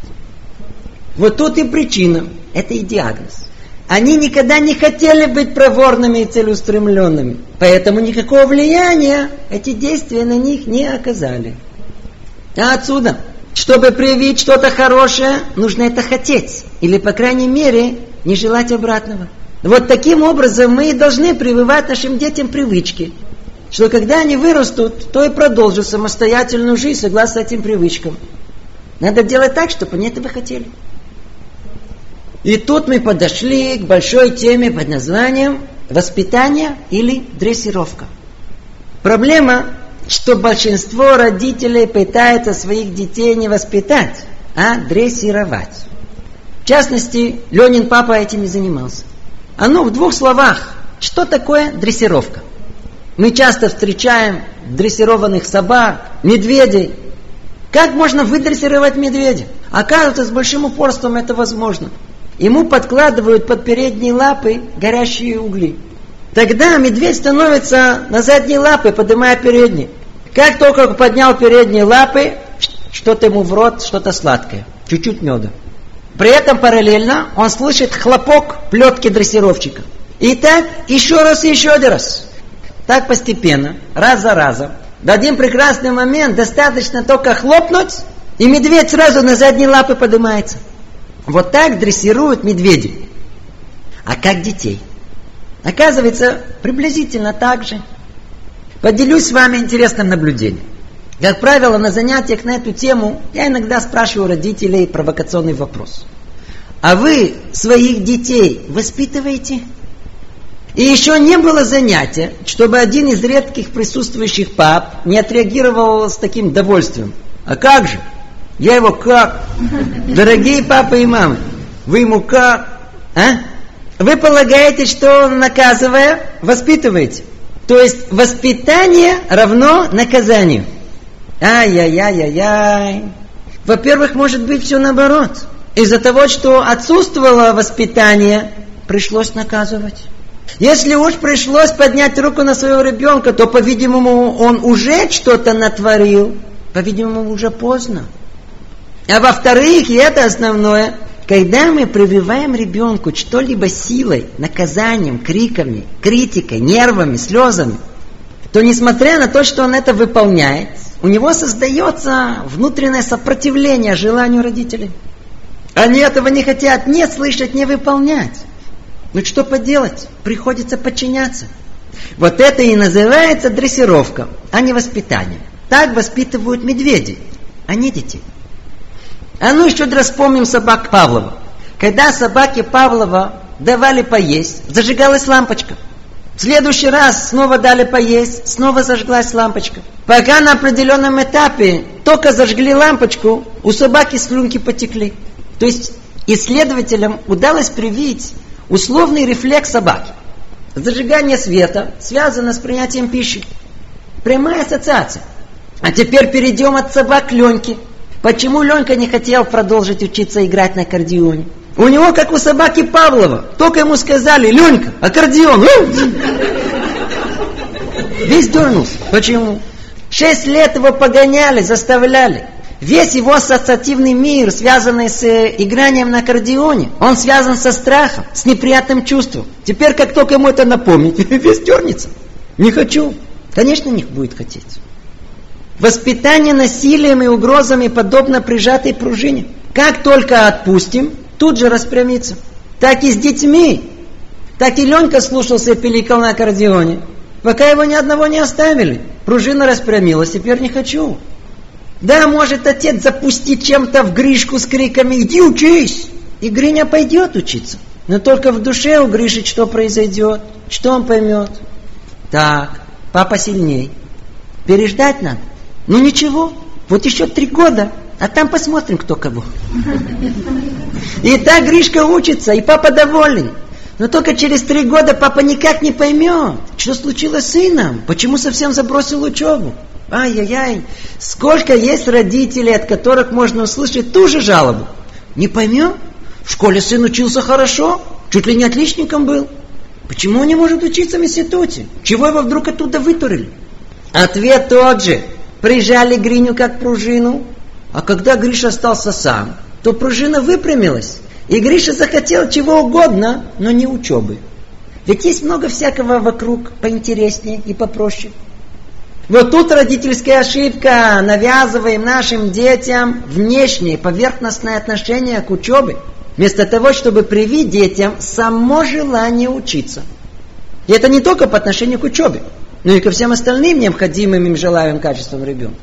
Вот тут и причина. Это и диагноз. Они никогда не хотели быть проворными и целеустремленными. Поэтому никакого влияния эти действия на них не оказали. А отсюда, чтобы проявить что-то хорошее, нужно это хотеть. Или, по крайней мере, не желать обратного. Вот таким образом мы и должны прививать нашим детям привычки. Что когда они вырастут, то и продолжат самостоятельную жизнь согласно этим привычкам. Надо делать так, чтобы они этого хотели. И тут мы подошли к большой теме под названием воспитание или дрессировка. Проблема, что большинство родителей пытается своих детей не воспитать, а дрессировать. В частности, Ленин папа этим и занимался. А ну, в двух словах, что такое дрессировка? Мы часто встречаем дрессированных собак, медведей. Как можно выдрессировать медведя? Оказывается, с большим упорством это возможно. Ему подкладывают под передние лапы горящие угли. Тогда медведь становится на задние лапы, поднимая передние. Как только он поднял передние лапы, что-то ему в рот, что-то сладкое, чуть-чуть меда. При этом параллельно он слышит хлопок плетки дрессировщика. И так еще раз и еще один раз. Так постепенно, раз за разом. В один прекрасный момент достаточно только хлопнуть, и медведь сразу на задние лапы поднимается. Вот так дрессируют медведей. А как детей? Оказывается, приблизительно так же. Поделюсь с вами интересным наблюдением. Как правило, на занятиях на эту тему я иногда спрашиваю родителей провокационный вопрос. А вы своих детей воспитываете? И еще не было занятия, чтобы один из редких присутствующих пап не отреагировал с таким довольствием. А как же? Я его как? Дорогие папа и мамы, вы ему как? А? Вы полагаете, что наказывая, воспитываете? То есть воспитание равно наказанию. Ай-яй-яй-яй-яй. Во-первых, может быть все наоборот. Из-за того, что отсутствовало воспитание, пришлось наказывать. Если уж пришлось поднять руку на своего ребенка, то, по-видимому, он уже что-то натворил. По-видимому, уже поздно. А во-вторых, и это основное, Когда мы прививаем ребенку что-либо силой, наказанием, криками, критикой, нервами, слезами, то несмотря на то, что он это выполняет, у него создается внутреннее сопротивление желанию родителей. Они этого не хотят не слышать, не выполнять. Ну что поделать? Приходится подчиняться. Вот это и называется дрессировка, а не воспитание. Так воспитывают медведей, а не детей. А ну еще раз вспомним собак Павлова. Когда собаке Павлова давали поесть, зажигалась лампочка. В следующий раз снова дали поесть, снова зажглась лампочка. Пока на определенном этапе только зажгли лампочку, у собаки слюнки потекли. То есть исследователям удалось привить условный рефлекс собаки. Зажигание света связано с принятием пищи. Прямая ассоциация. А теперь перейдем от собак к Леньке. Почему Ленька не хотел продолжить учиться играть на аккордеоне? У него, как у собаки Павлова, только ему сказали, Ленька, аккордеон. Весь дернулся. Почему? Шесть лет его погоняли, заставляли. Весь его ассоциативный мир, связанный с э, игранием на аккордеоне, он связан со страхом, с неприятным чувством. Теперь, как только ему это напомнить, весь дернется. Не хочу. Конечно, не будет хотеть. Воспитание насилием и угрозами подобно прижатой пружине. Как только отпустим, тут же распрямится. Так и с детьми. Так и Ленька слушался и пиликал на аккордеоне. Пока его ни одного не оставили. Пружина распрямилась, теперь не хочу. Да, может отец запустить чем-то в Гришку с криками «Иди учись!» И Гриня пойдет учиться. Но только в душе у Гриши что произойдет, что он поймет. Так, папа сильней. Переждать надо. Ну ничего, вот еще три года, а там посмотрим, кто кого. И так Гришка учится, и папа доволен. Но только через три года папа никак не поймет, что случилось с сыном, почему совсем забросил учебу. Ай-яй-яй, сколько есть родителей, от которых можно услышать ту же жалобу. Не поймем, в школе сын учился хорошо, чуть ли не отличником был. Почему он не может учиться в институте? Чего его вдруг оттуда вытурили? Ответ тот же – прижали Гриню как пружину, а когда Гриша остался сам, то пружина выпрямилась, и Гриша захотел чего угодно, но не учебы. Ведь есть много всякого вокруг поинтереснее и попроще. Вот тут родительская ошибка. Навязываем нашим детям внешнее, поверхностное отношение к учебе, вместо того, чтобы привить детям само желание учиться. И это не только по отношению к учебе ну и ко всем остальным необходимым им желаемым качествам ребенка.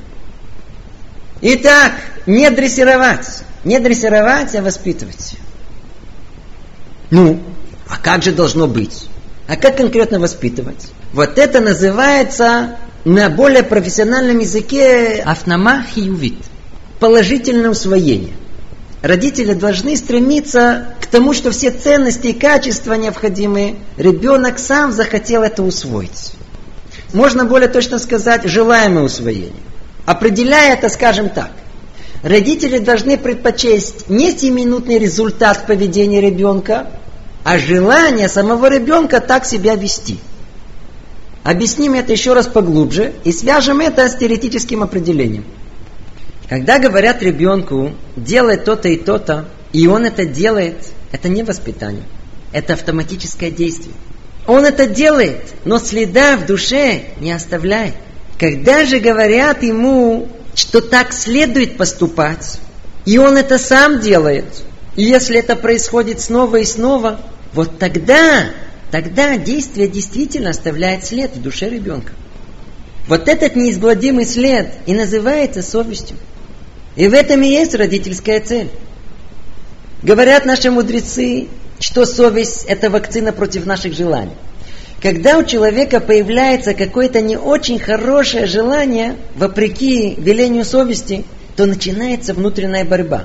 Итак, не дрессировать, не дрессировать, а воспитывать. Ну, а как же должно быть? А как конкретно воспитывать? Вот это называется на более профессиональном языке автомахиювит, положительное усвоение. Родители должны стремиться к тому, что все ценности и качества необходимые, ребенок сам захотел это усвоить можно более точно сказать, желаемое усвоение. Определяя это, скажем так, родители должны предпочесть не сиюминутный результат поведения ребенка, а желание самого ребенка так себя вести. Объясним это еще раз поглубже и свяжем это с теоретическим определением. Когда говорят ребенку, делай то-то и то-то, и он это делает, это не воспитание, это автоматическое действие. Он это делает, но следа в душе не оставляет. Когда же говорят ему, что так следует поступать, и он это сам делает, и если это происходит снова и снова, вот тогда, тогда действие действительно оставляет след в душе ребенка. Вот этот неизгладимый след и называется совестью. И в этом и есть родительская цель. Говорят наши мудрецы, что совесть – это вакцина против наших желаний. Когда у человека появляется какое-то не очень хорошее желание, вопреки велению совести, то начинается внутренняя борьба.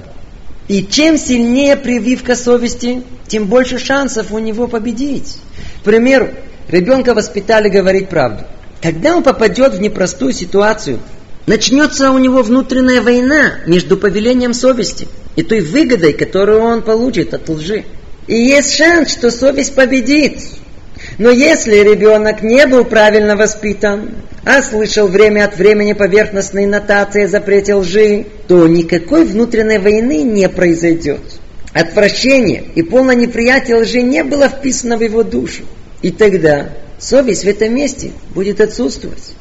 И чем сильнее прививка совести, тем больше шансов у него победить. К примеру, ребенка воспитали говорить правду. Когда он попадет в непростую ситуацию, начнется у него внутренняя война между повелением совести и той выгодой, которую он получит от лжи. И есть шанс, что совесть победит. Но если ребенок не был правильно воспитан, а слышал время от времени поверхностные нотации о запрете лжи, то никакой внутренней войны не произойдет. отвращение и полное неприятие лжи не было вписано в его душу. И тогда совесть в этом месте будет отсутствовать.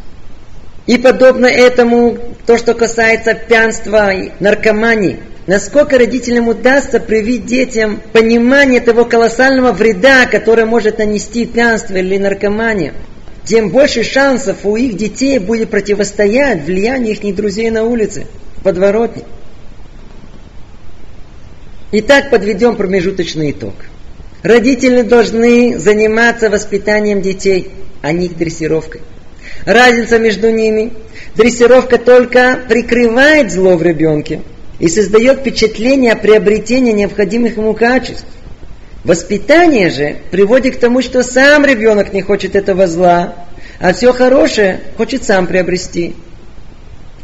И подобно этому, то, что касается пьянства и наркомании, насколько родителям удастся привить детям понимание того колоссального вреда, который может нанести пьянство или наркомания, тем больше шансов у их детей будет противостоять влиянию их друзей на улице, в подворотне. Итак, подведем промежуточный итог. Родители должны заниматься воспитанием детей, а не их дрессировкой. Разница между ними. Дрессировка только прикрывает зло в ребенке и создает впечатление приобретения необходимых ему качеств. Воспитание же приводит к тому, что сам ребенок не хочет этого зла, а все хорошее хочет сам приобрести.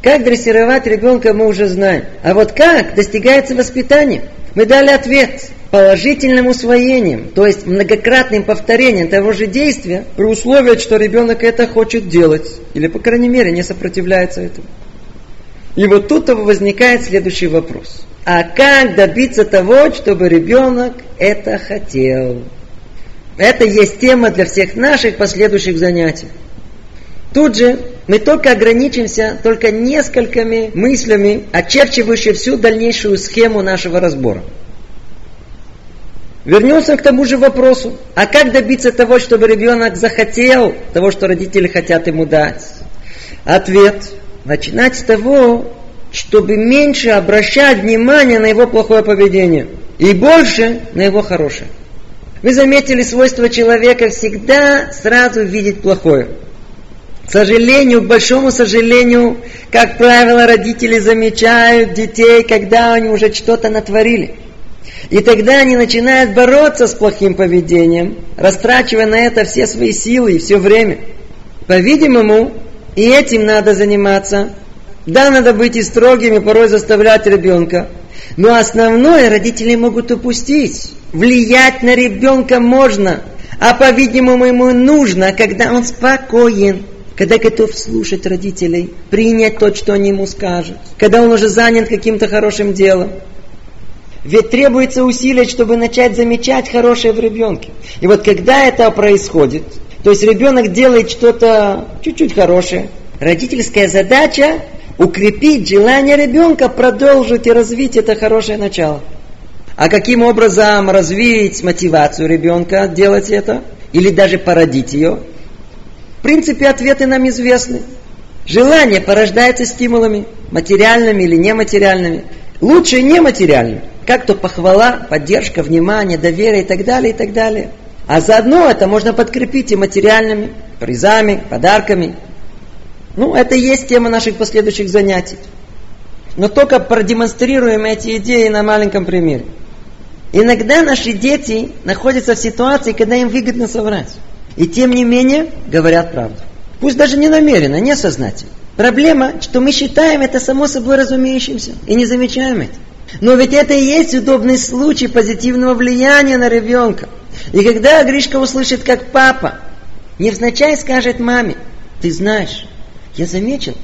Как дрессировать ребенка мы уже знаем. А вот как достигается воспитание? Мы дали ответ положительным усвоением, то есть многократным повторением того же действия, при условии, что ребенок это хочет делать, или, по крайней мере, не сопротивляется этому. И вот тут возникает следующий вопрос. А как добиться того, чтобы ребенок это хотел? Это есть тема для всех наших последующих занятий. Тут же мы только ограничимся только несколькими мыслями, очерчивающими всю дальнейшую схему нашего разбора. Вернемся к тому же вопросу. А как добиться того, чтобы ребенок захотел того, что родители хотят ему дать? Ответ. Начинать с того, чтобы меньше обращать внимание на его плохое поведение и больше на его хорошее. Вы заметили свойство человека всегда сразу видеть плохое. К сожалению, к большому сожалению, как правило, родители замечают детей, когда они уже что-то натворили – и тогда они начинают бороться с плохим поведением, растрачивая на это все свои силы и все время. По-видимому, и этим надо заниматься. Да, надо быть и строгими, порой заставлять ребенка. Но основное родители могут упустить. Влиять на ребенка можно, а по-видимому ему нужно, когда он спокоен, когда готов слушать родителей, принять то, что они ему скажут, когда он уже занят каким-то хорошим делом. Ведь требуется усилие, чтобы начать замечать хорошее в ребенке. И вот когда это происходит, то есть ребенок делает что-то чуть-чуть хорошее, родительская задача укрепить желание ребенка продолжить и развить это хорошее начало. А каким образом развить мотивацию ребенка делать это? Или даже породить ее? В принципе, ответы нам известны. Желание порождается стимулами, материальными или нематериальными. Лучше нематериальными как то похвала, поддержка, внимание, доверие и так далее, и так далее. А заодно это можно подкрепить и материальными, призами, подарками. Ну, это и есть тема наших последующих занятий. Но только продемонстрируем эти идеи на маленьком примере. Иногда наши дети находятся в ситуации, когда им выгодно соврать. И тем не менее говорят правду. Пусть даже не намеренно, не сознательно. Проблема, что мы считаем это само собой разумеющимся и не замечаем это. Но ведь это и есть удобный случай позитивного влияния на ребенка. И когда Гришка услышит, как папа невзначай скажет маме, ты знаешь, я заметил,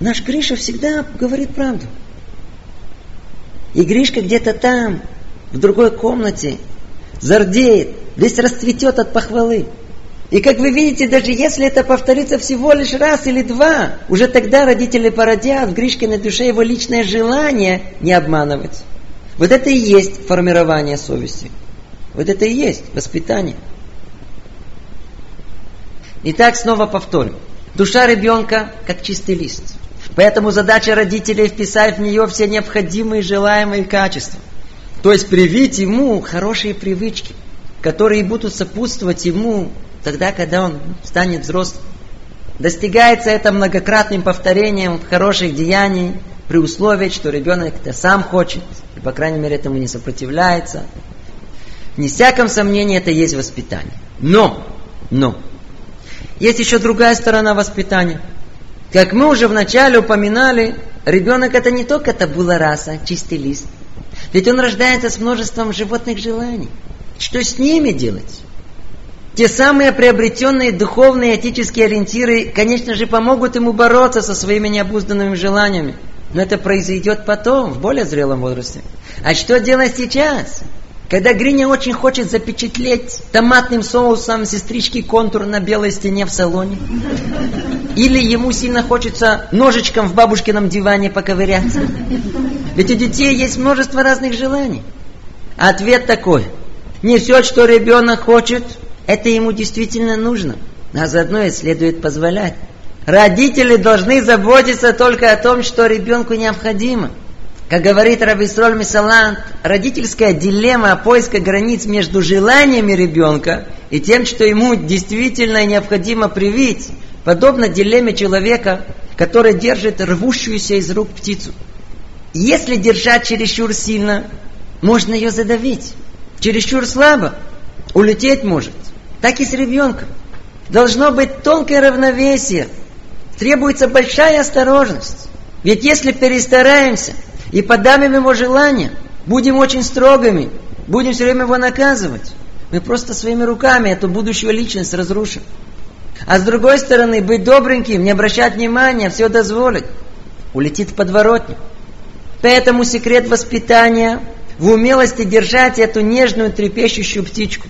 наш Гриша всегда говорит правду. И Гришка где-то там, в другой комнате, зардеет, весь расцветет от похвалы. И как вы видите, даже если это повторится всего лишь раз или два, уже тогда родители породят в Гришкиной душе его личное желание не обманывать. Вот это и есть формирование совести. Вот это и есть воспитание. Итак, снова повторим. Душа ребенка как чистый лист. Поэтому задача родителей вписать в нее все необходимые желаемые качества. То есть привить ему хорошие привычки, которые будут сопутствовать ему тогда, когда он станет взрослым. Достигается это многократным повторением хороших деяний при условии, что ребенок это сам хочет, и, по крайней мере, этому не сопротивляется. Не всяком сомнении, это есть воспитание. Но, но, есть еще другая сторона воспитания. Как мы уже вначале упоминали, ребенок это не только табула раса, чистый лист. Ведь он рождается с множеством животных желаний. Что с ними делать? Те самые приобретенные духовные и этические ориентиры, конечно же, помогут ему бороться со своими необузданными желаниями. Но это произойдет потом, в более зрелом возрасте. А что делать сейчас? Когда Гриня очень хочет запечатлеть томатным соусом сестрички контур на белой стене в салоне. Или ему сильно хочется ножичком в бабушкином диване поковыряться. Ведь у детей есть множество разных желаний. Ответ такой. Не все, что ребенок хочет, это ему действительно нужно. А заодно и следует позволять. Родители должны заботиться только о том, что ребенку необходимо. Как говорит Рабисроль Мисалант, родительская дилемма поиска границ между желаниями ребенка и тем, что ему действительно необходимо привить, подобно дилемме человека, который держит рвущуюся из рук птицу. Если держать чересчур сильно, можно ее задавить. Чересчур слабо, улететь может. Так и с ребенком. Должно быть тонкое равновесие. Требуется большая осторожность. Ведь если перестараемся и подамим его желание, будем очень строгими, будем все время его наказывать, мы просто своими руками эту будущую личность разрушим. А с другой стороны, быть добреньким, не обращать внимания, все дозволить, улетит в подворотню. Поэтому секрет воспитания в умелости держать эту нежную трепещущую птичку.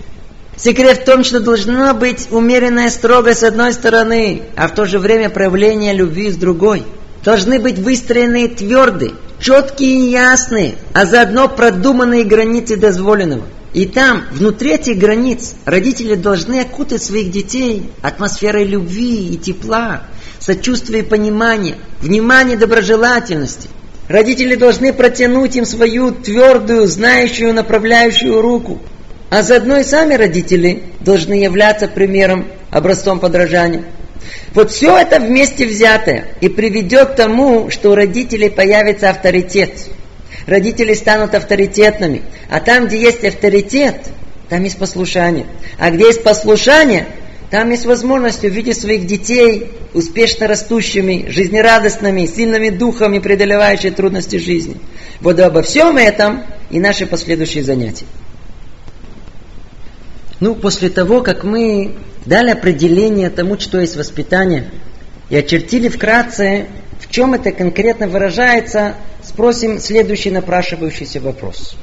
Секрет в том, что должна быть умеренная строгость с одной стороны, а в то же время проявление любви с другой. Должны быть выстроены твердые, четкие и ясные, а заодно продуманные границы дозволенного. И там, внутри этих границ, родители должны окутать своих детей атмосферой любви и тепла, сочувствия и понимания, внимания доброжелательности. Родители должны протянуть им свою твердую, знающую, направляющую руку. А заодно и сами родители должны являться примером, образцом подражания. Вот все это вместе взятое и приведет к тому, что у родителей появится авторитет. Родители станут авторитетными. А там, где есть авторитет, там есть послушание. А где есть послушание, там есть возможность увидеть своих детей успешно растущими, жизнерадостными, сильными духами, преодолевающими трудности жизни. Вот обо всем этом и наши последующие занятия. Ну, после того, как мы дали определение тому, что есть воспитание, и очертили вкратце, в чем это конкретно выражается, спросим следующий напрашивающийся вопрос.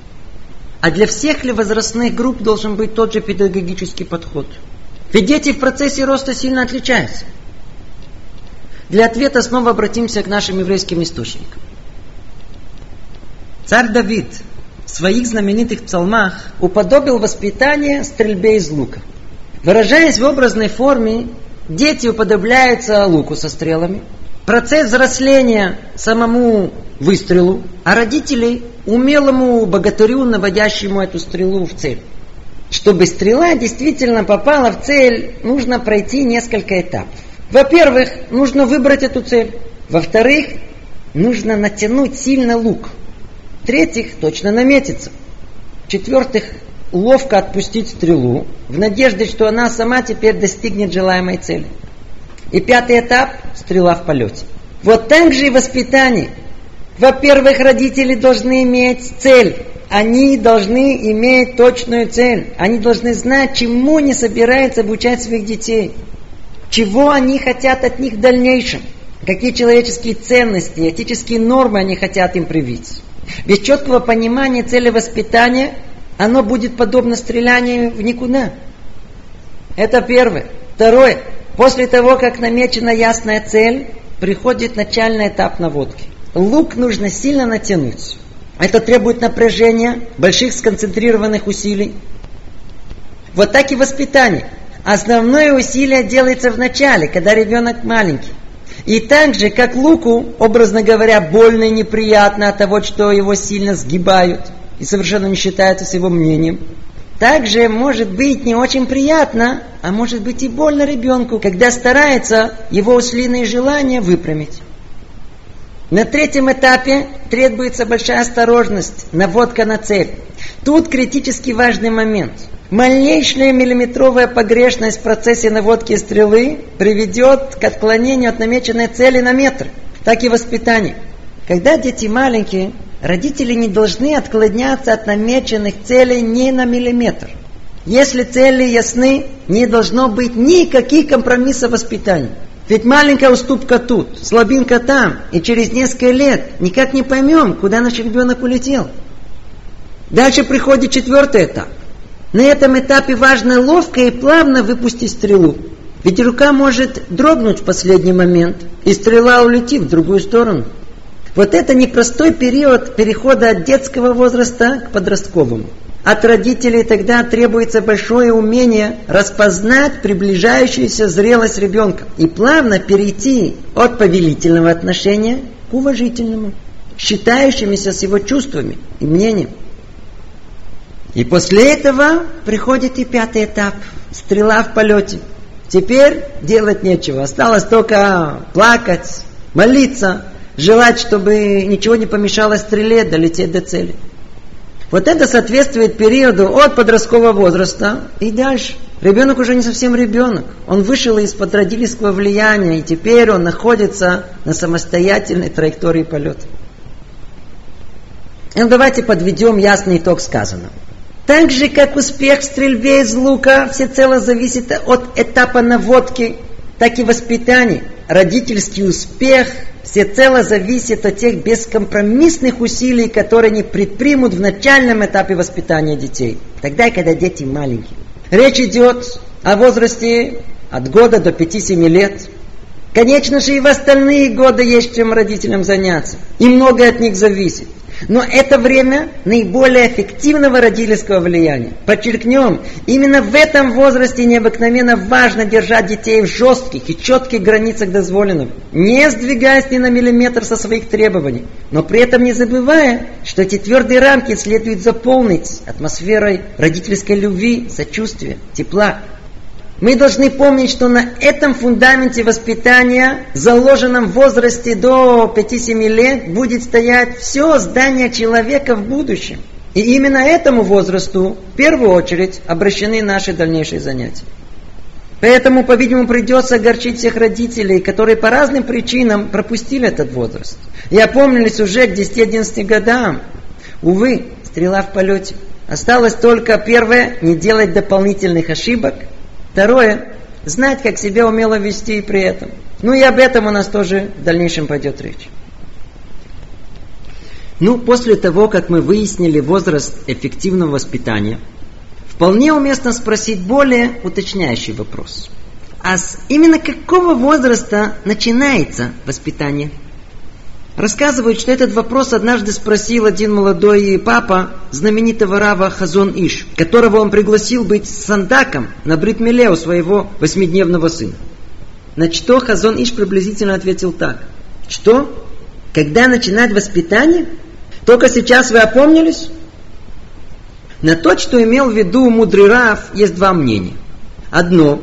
А для всех ли возрастных групп должен быть тот же педагогический подход – ведь дети в процессе роста сильно отличаются. Для ответа снова обратимся к нашим еврейским источникам. Царь Давид в своих знаменитых псалмах уподобил воспитание стрельбе из лука. Выражаясь в образной форме, дети уподобляются луку со стрелами, процесс взросления самому выстрелу, а родители умелому богатырю, наводящему эту стрелу в цель. Чтобы стрела действительно попала в цель, нужно пройти несколько этапов. Во-первых, нужно выбрать эту цель. Во-вторых, нужно натянуть сильно лук. В-третьих, точно наметиться. В-четвертых, ловко отпустить стрелу, в надежде, что она сама теперь достигнет желаемой цели. И пятый этап – стрела в полете. Вот так же и воспитание. Во-первых, родители должны иметь цель, они должны иметь точную цель. Они должны знать, чему они собираются обучать своих детей. Чего они хотят от них в дальнейшем. Какие человеческие ценности, этические нормы они хотят им привить. Без четкого понимания цели воспитания оно будет подобно стрелянию в никуда. Это первое. Второе. После того, как намечена ясная цель, приходит начальный этап наводки. Лук нужно сильно натянуть. Это требует напряжения, больших сконцентрированных усилий. Вот так и воспитание. Основное усилие делается в начале, когда ребенок маленький. И так же, как Луку, образно говоря, больно и неприятно от того, что его сильно сгибают и совершенно не считаются с его мнением, также может быть не очень приятно, а может быть и больно ребенку, когда старается его услиные желания выпрямить. На третьем этапе требуется большая осторожность, наводка на цель. Тут критически важный момент. Малейшая миллиметровая погрешность в процессе наводки стрелы приведет к отклонению от намеченной цели на метр. Так и воспитание. Когда дети маленькие, родители не должны отклоняться от намеченных целей ни на миллиметр. Если цели ясны, не должно быть никаких компромиссов воспитания. Ведь маленькая уступка тут, слабинка там, и через несколько лет никак не поймем, куда наш ребенок улетел. Дальше приходит четвертый этап. На этом этапе важно ловко и плавно выпустить стрелу. Ведь рука может дрогнуть в последний момент, и стрела улетит в другую сторону. Вот это непростой период перехода от детского возраста к подростковому. От родителей тогда требуется большое умение распознать приближающуюся зрелость ребенка и плавно перейти от повелительного отношения к уважительному, считающимися с его чувствами и мнением. И после этого приходит и пятый этап – стрела в полете. Теперь делать нечего, осталось только плакать, молиться, желать, чтобы ничего не помешало стреле долететь до цели. Вот это соответствует периоду от подросткового возраста и дальше. Ребенок уже не совсем ребенок. Он вышел из-под родительского влияния, и теперь он находится на самостоятельной траектории полета. Ну, давайте подведем ясный итог сказанного. Так же, как успех в стрельбе из лука всецело зависит от этапа наводки, так и воспитания. Родительский успех всецело зависит от тех бескомпромиссных усилий, которые они предпримут в начальном этапе воспитания детей. Тогда, когда дети маленькие. Речь идет о возрасте от года до 5-7 лет. Конечно же, и в остальные годы есть чем родителям заняться. И многое от них зависит. Но это время наиболее эффективного родительского влияния. Подчеркнем, именно в этом возрасте необыкновенно важно держать детей в жестких и четких границах дозволенного, не сдвигаясь ни на миллиметр со своих требований, но при этом не забывая, что эти твердые рамки следует заполнить атмосферой родительской любви, сочувствия, тепла. Мы должны помнить, что на этом фундаменте воспитания, заложенном в возрасте до 5-7 лет, будет стоять все здание человека в будущем. И именно этому возрасту в первую очередь обращены наши дальнейшие занятия. Поэтому, по-видимому, придется огорчить всех родителей, которые по разным причинам пропустили этот возраст. И опомнились уже к 10-11 годам. Увы, стрела в полете. Осталось только первое, не делать дополнительных ошибок – Второе, знать, как себя умело вести при этом. Ну и об этом у нас тоже в дальнейшем пойдет речь. Ну, после того, как мы выяснили возраст эффективного воспитания, вполне уместно спросить более уточняющий вопрос. А с именно какого возраста начинается воспитание? Рассказывают, что этот вопрос однажды спросил один молодой папа знаменитого Рава Хазон Иш, которого он пригласил быть сандаком на Бритмеле у своего восьмидневного сына. На что Хазон Иш приблизительно ответил так. Что? Когда начинать воспитание? Только сейчас вы опомнились? На то, что имел в виду мудрый Рав, есть два мнения. Одно,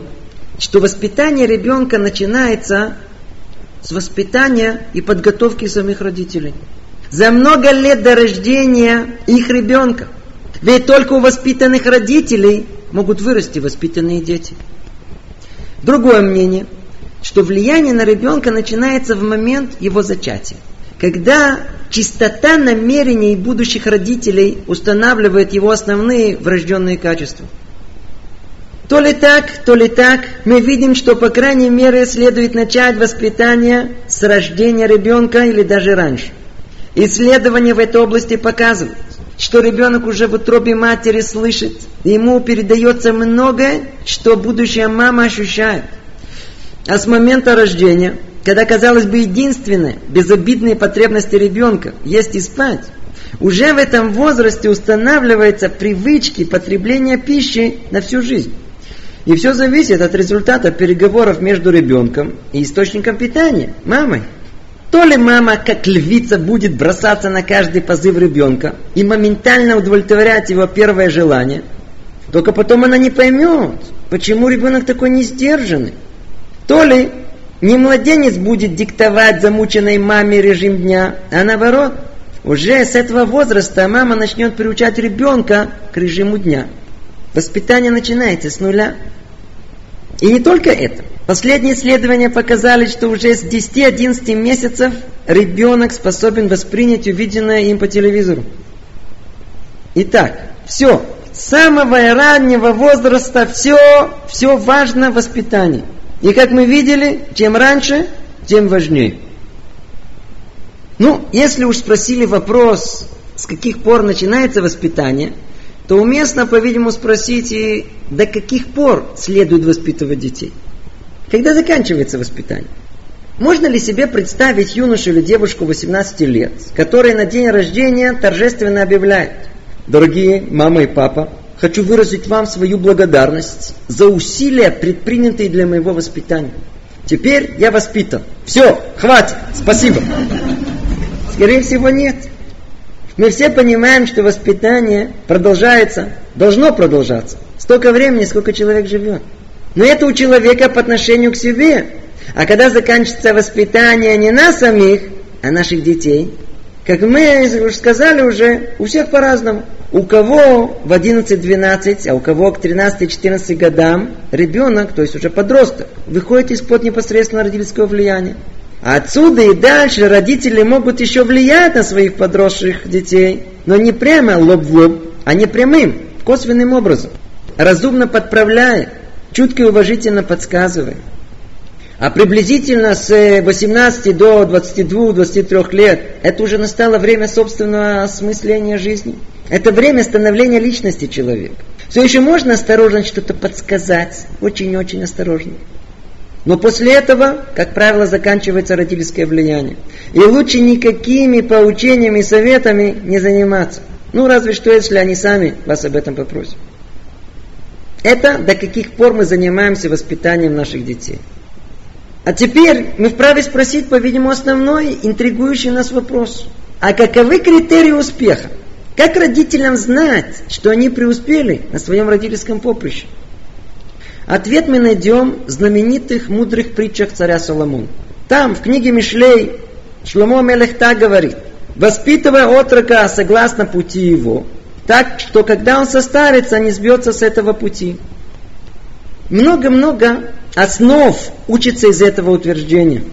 что воспитание ребенка начинается с воспитания и подготовки самих родителей. За много лет до рождения их ребенка. Ведь только у воспитанных родителей могут вырасти воспитанные дети. Другое мнение, что влияние на ребенка начинается в момент его зачатия. Когда чистота намерений будущих родителей устанавливает его основные врожденные качества – то ли так, то ли так, мы видим, что по крайней мере следует начать воспитание с рождения ребенка или даже раньше. Исследования в этой области показывают, что ребенок уже в утробе матери слышит, ему передается многое, что будущая мама ощущает. А с момента рождения, когда, казалось бы, единственная безобидная потребность ребенка есть и спать, уже в этом возрасте устанавливаются привычки потребления пищи на всю жизнь. И все зависит от результата переговоров между ребенком и источником питания, мамой. То ли мама, как львица, будет бросаться на каждый позыв ребенка и моментально удовлетворять его первое желание, только потом она не поймет, почему ребенок такой несдержанный. То ли не младенец будет диктовать замученной маме режим дня, а наоборот, уже с этого возраста мама начнет приучать ребенка к режиму дня. Воспитание начинается с нуля. И не только это. Последние исследования показали, что уже с 10-11 месяцев ребенок способен воспринять увиденное им по телевизору. Итак, все. С самого раннего возраста все, все важно в воспитании. И как мы видели, чем раньше, тем важнее. Ну, если уж спросили вопрос, с каких пор начинается воспитание, то уместно, по-видимому, спросить и до каких пор следует воспитывать детей. Когда заканчивается воспитание? Можно ли себе представить юношу или девушку 18 лет, которые на день рождения торжественно объявляют «Дорогие мама и папа, хочу выразить вам свою благодарность за усилия, предпринятые для моего воспитания. Теперь я воспитан. Все, хватит, спасибо». Скорее всего, нет. Мы все понимаем, что воспитание продолжается, должно продолжаться. Столько времени, сколько человек живет. Но это у человека по отношению к себе. А когда заканчивается воспитание не нас самих, а наших детей, как мы сказали уже, у всех по-разному. У кого в 11-12, а у кого к 13-14 годам ребенок, то есть уже подросток, выходит из-под непосредственного родительского влияния. Отсюда и дальше родители могут еще влиять на своих подросших детей, но не прямо лоб в лоб, а не прямым, косвенным образом. Разумно подправляя, чутко и уважительно подсказывая. А приблизительно с 18 до 22-23 лет это уже настало время собственного осмысления жизни. Это время становления личности человека. Все еще можно осторожно что-то подсказать, очень-очень осторожно. Но после этого, как правило, заканчивается родительское влияние. И лучше никакими поучениями и советами не заниматься. Ну, разве что, если они сами вас об этом попросят. Это до каких пор мы занимаемся воспитанием наших детей. А теперь мы вправе спросить, по-видимому, основной интригующий нас вопрос. А каковы критерии успеха? Как родителям знать, что они преуспели на своем родительском поприще? Ответ мы найдем в знаменитых мудрых притчах царя Соломона. Там, в книге Мишлей, Шломо Мелехта говорит, воспитывая отрока согласно пути его, так что когда он состарится, не сбьется с этого пути. Много-много основ учится из этого утверждения.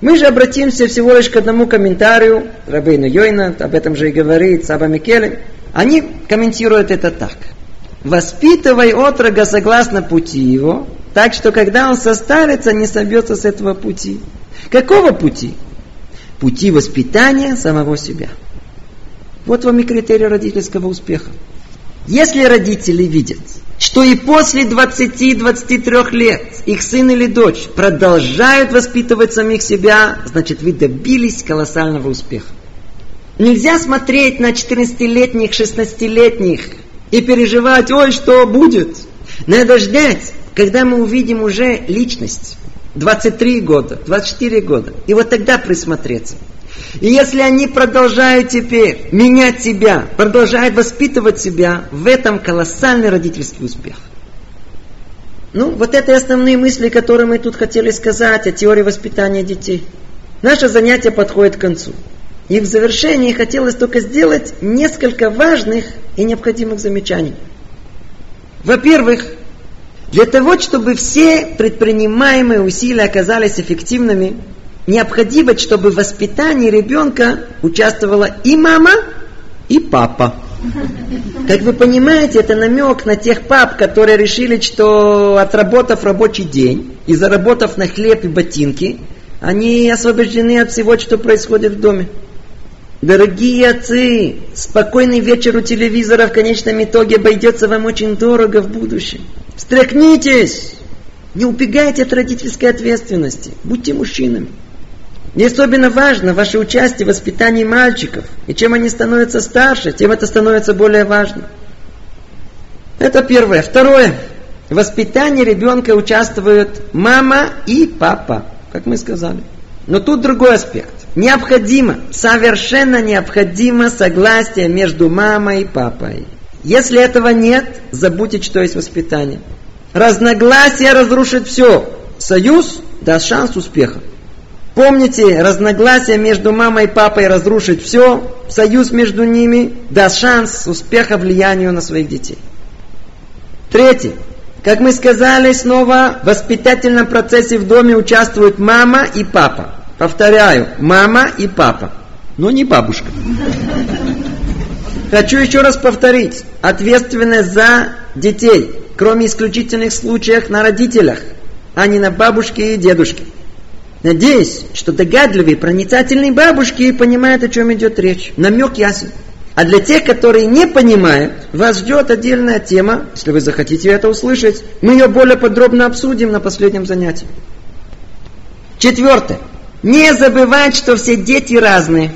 Мы же обратимся всего лишь к одному комментарию, Рабейна Йойна, об этом же и говорит Саба Микеле. Они комментируют это так. Воспитывай отрога согласно пути его, так что когда он состарится, не собьется с этого пути. Какого пути? Пути воспитания самого себя. Вот вам и критерий родительского успеха. Если родители видят, что и после 20-23 лет их сын или дочь продолжают воспитывать самих себя, значит вы добились колоссального успеха. Нельзя смотреть на 14-летних, 16-летних и переживать, ой, что будет. Надо ждать, когда мы увидим уже личность. 23 года, 24 года. И вот тогда присмотреться. И если они продолжают теперь менять себя, продолжают воспитывать себя, в этом колоссальный родительский успех. Ну, вот это основные мысли, которые мы тут хотели сказать о теории воспитания детей. Наше занятие подходит к концу. И в завершении хотелось только сделать несколько важных и необходимых замечаний. Во-первых, для того, чтобы все предпринимаемые усилия оказались эффективными, необходимо, чтобы в воспитании ребенка участвовала и мама, и папа. Как вы понимаете, это намек на тех пап, которые решили, что отработав рабочий день и заработав на хлеб и ботинки, они освобождены от всего, что происходит в доме. Дорогие отцы, спокойный вечер у телевизора в конечном итоге обойдется вам очень дорого в будущем. Встряхнитесь! Не убегайте от родительской ответственности. Будьте мужчинами. И особенно важно ваше участие в воспитании мальчиков. И чем они становятся старше, тем это становится более важно. Это первое. Второе. В воспитании ребенка участвуют мама и папа, как мы сказали. Но тут другой аспект. Необходимо, совершенно необходимо согласие между мамой и папой. Если этого нет, забудьте, что есть воспитание. Разногласия разрушит все. Союз даст шанс успеха. Помните, разногласия между мамой и папой разрушит все. Союз между ними даст шанс успеха влиянию на своих детей. Третье. Как мы сказали, снова в воспитательном процессе в доме участвуют мама и папа. Повторяю, мама и папа, но не бабушка. Хочу еще раз повторить. Ответственность за детей, кроме исключительных случаев, на родителях. а не на бабушки и дедушки. Надеюсь, что догадливые, проницательные бабушки понимают, о чем идет речь. Намек ясен. А для тех, которые не понимают, вас ждет отдельная тема, если вы захотите это услышать. Мы ее более подробно обсудим на последнем занятии. Четвертое. Не забывать, что все дети разные.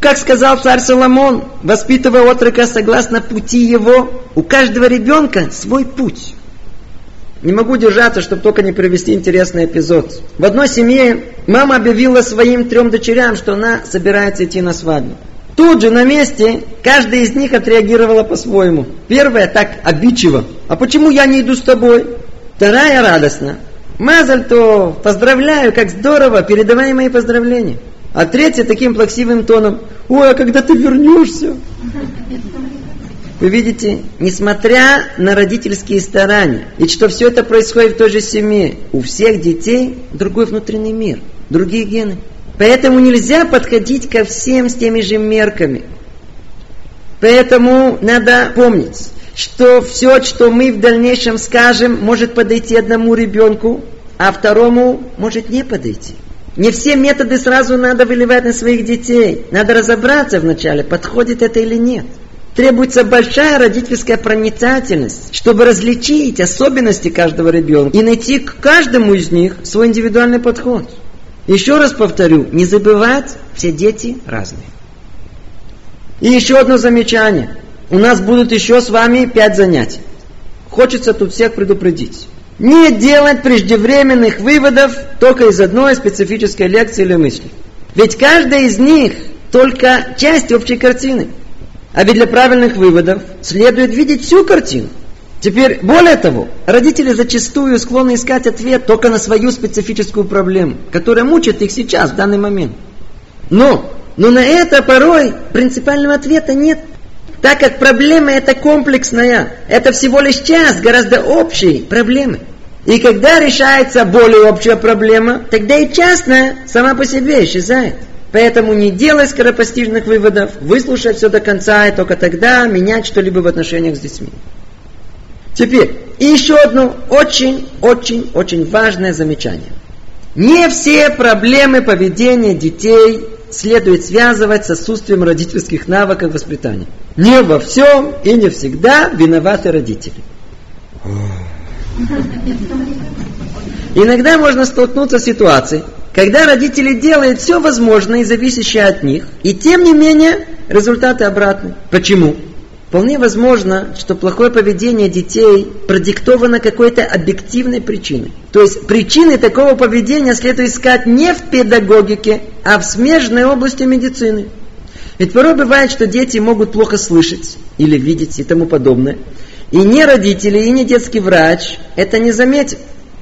Как сказал царь Соломон, воспитывая отрока согласно пути его, у каждого ребенка свой путь. Не могу держаться, чтобы только не привести интересный эпизод. В одной семье мама объявила своим трем дочерям, что она собирается идти на свадьбу. Тут же на месте каждая из них отреагировала по-своему. Первая так обидчиво. А почему я не иду с тобой? Вторая радостно. Мазаль то поздравляю, как здорово, передавай мои поздравления. А третья таким плаксивым тоном. Ой, а когда ты вернешься? Вы видите, несмотря на родительские старания, и что все это происходит в той же семье, у всех детей другой внутренний мир, другие гены. Поэтому нельзя подходить ко всем с теми же мерками. Поэтому надо помнить, что все, что мы в дальнейшем скажем, может подойти одному ребенку, а второму может не подойти. Не все методы сразу надо выливать на своих детей. Надо разобраться вначале, подходит это или нет. Требуется большая родительская проницательность, чтобы различить особенности каждого ребенка и найти к каждому из них свой индивидуальный подход. Еще раз повторю, не забывать, все дети разные. И еще одно замечание. У нас будут еще с вами пять занятий. Хочется тут всех предупредить. Не делать преждевременных выводов только из одной специфической лекции или мысли. Ведь каждая из них только часть общей картины. А ведь для правильных выводов следует видеть всю картину. Теперь, более того, родители зачастую склонны искать ответ только на свою специфическую проблему, которая мучает их сейчас, в данный момент. Но, но на это порой принципиального ответа нет, так как проблема это комплексная, это всего лишь часть гораздо общей проблемы. И когда решается более общая проблема, тогда и частная сама по себе исчезает. Поэтому не делай скоропостижных выводов, выслушай все до конца, и только тогда менять что-либо в отношениях с детьми. Теперь, и еще одно очень-очень-очень важное замечание. Не все проблемы поведения детей следует связывать с отсутствием родительских навыков воспитания. Не во всем и не всегда виноваты родители. Иногда можно столкнуться с ситуацией, когда родители делают все возможное и зависящее от них, и тем не менее результаты обратны. Почему? Вполне возможно, что плохое поведение детей продиктовано какой-то объективной причиной. То есть причины такого поведения следует искать не в педагогике, а в смежной области медицины. Ведь порой бывает, что дети могут плохо слышать или видеть и тому подобное. И ни родители, и ни детский врач это не заметят.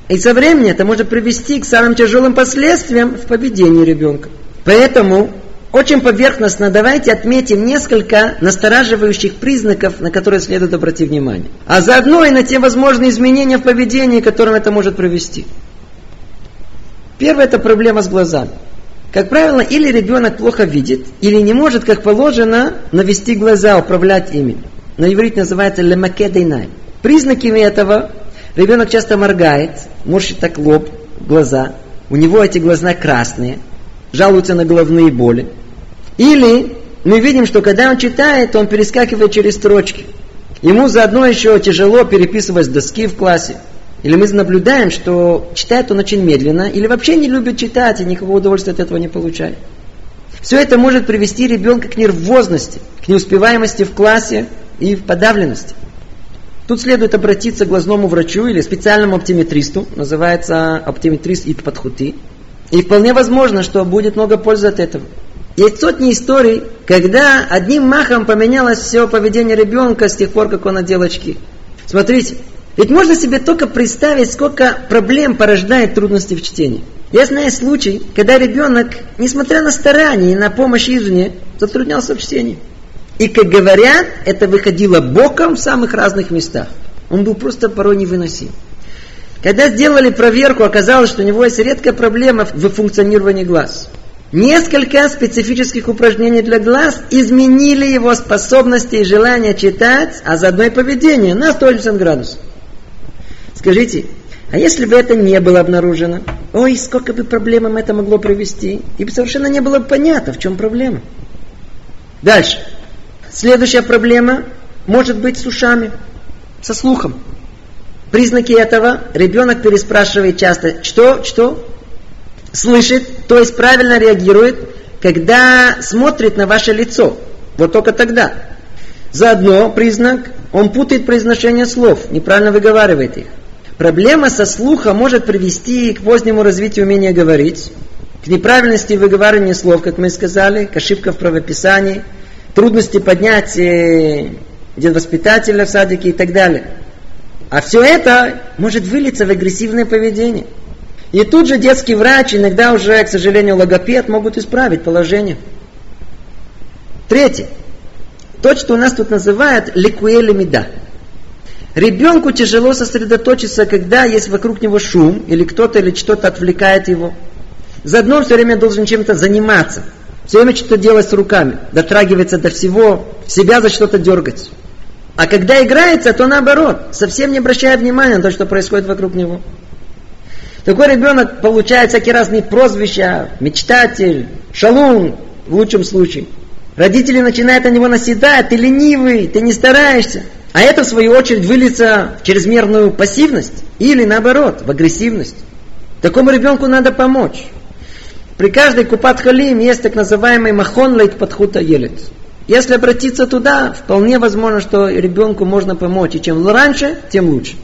И со временем это может привести к самым тяжелым последствиям в поведении ребенка. Поэтому очень поверхностно давайте отметим несколько настораживающих признаков, на которые следует обратить внимание. А заодно и на те возможные изменения в поведении, которым это может привести. Первое – это проблема с глазами. Как правило, или ребенок плохо видит, или не может, как положено, навести глаза, управлять ими. На иврите называется лемакедейнай. Признаками этого Ребенок часто моргает, морщит так лоб, глаза. У него эти глаза красные, жалуются на головные боли. Или мы видим, что когда он читает, он перескакивает через строчки. Ему заодно еще тяжело переписывать с доски в классе. Или мы наблюдаем, что читает он очень медленно, или вообще не любит читать и никакого удовольствия от этого не получает. Все это может привести ребенка к нервозности, к неуспеваемости в классе и в подавленности. Тут следует обратиться к глазному врачу или специальному оптиметристу, называется оптиметрист и подхути. И вполне возможно, что будет много пользы от этого. Есть сотни историй, когда одним махом поменялось все поведение ребенка с тех пор, как он надел очки. Смотрите, ведь можно себе только представить, сколько проблем порождает трудности в чтении. Я знаю случай, когда ребенок, несмотря на старания и на помощь извне, затруднялся в чтении. И, как говорят, это выходило боком в самых разных местах. Он был просто порой невыносим. Когда сделали проверку, оказалось, что у него есть редкая проблема в функционировании глаз. Несколько специфических упражнений для глаз изменили его способности и желание читать, а заодно и поведение на 180 градусов. Скажите, А если бы это не было обнаружено, ой, сколько бы проблемам это могло привести, и бы совершенно не было понятно, в чем проблема. Дальше. Следующая проблема может быть с ушами, со слухом. Признаки этого ребенок переспрашивает часто, что, что, слышит, то есть правильно реагирует, когда смотрит на ваше лицо. Вот только тогда. Заодно признак, он путает произношение слов, неправильно выговаривает их. Проблема со слухом может привести к позднему развитию умения говорить, к неправильности выговаривания слов, как мы сказали, к ошибкам в правописании, трудности поднять э, воспитателя в садике и так далее. А все это может вылиться в агрессивное поведение. И тут же детский врач, иногда уже, к сожалению, логопед, могут исправить положение. Третье. То, что у нас тут называют ликуэлемида. Ребенку тяжело сосредоточиться, когда есть вокруг него шум, или кто-то или что-то отвлекает его. Заодно он все время должен чем-то заниматься. Все время что-то делать с руками, дотрагиваться до всего, себя за что-то дергать. А когда играется, то наоборот, совсем не обращая внимания на то, что происходит вокруг него. Такой ребенок получает всякие разные прозвища, мечтатель, шалун, в лучшем случае. Родители начинают на него наседать, ты ленивый, ты не стараешься. А это, в свою очередь, выльется в чрезмерную пассивность или, наоборот, в агрессивность. Такому ребенку надо помочь. При каждой купат халим есть так называемый махон лейт подхута елет. Если обратиться туда, вполне возможно, что ребенку можно помочь. И чем раньше, тем лучше.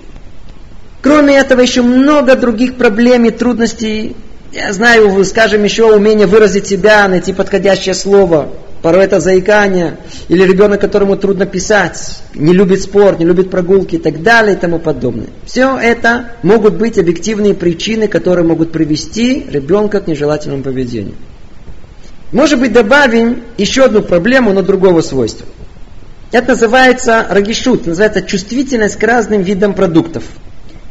Кроме этого, еще много других проблем и трудностей. Я знаю, скажем, еще умение выразить себя, найти подходящее слово. Порой это заикание. Или ребенок, которому трудно писать, не любит спорт, не любит прогулки и так далее и тому подобное. Все это могут быть объективные причины, которые могут привести ребенка к нежелательному поведению. Может быть, добавим еще одну проблему, но другого свойства. Это называется рагишут, называется чувствительность к разным видам продуктов.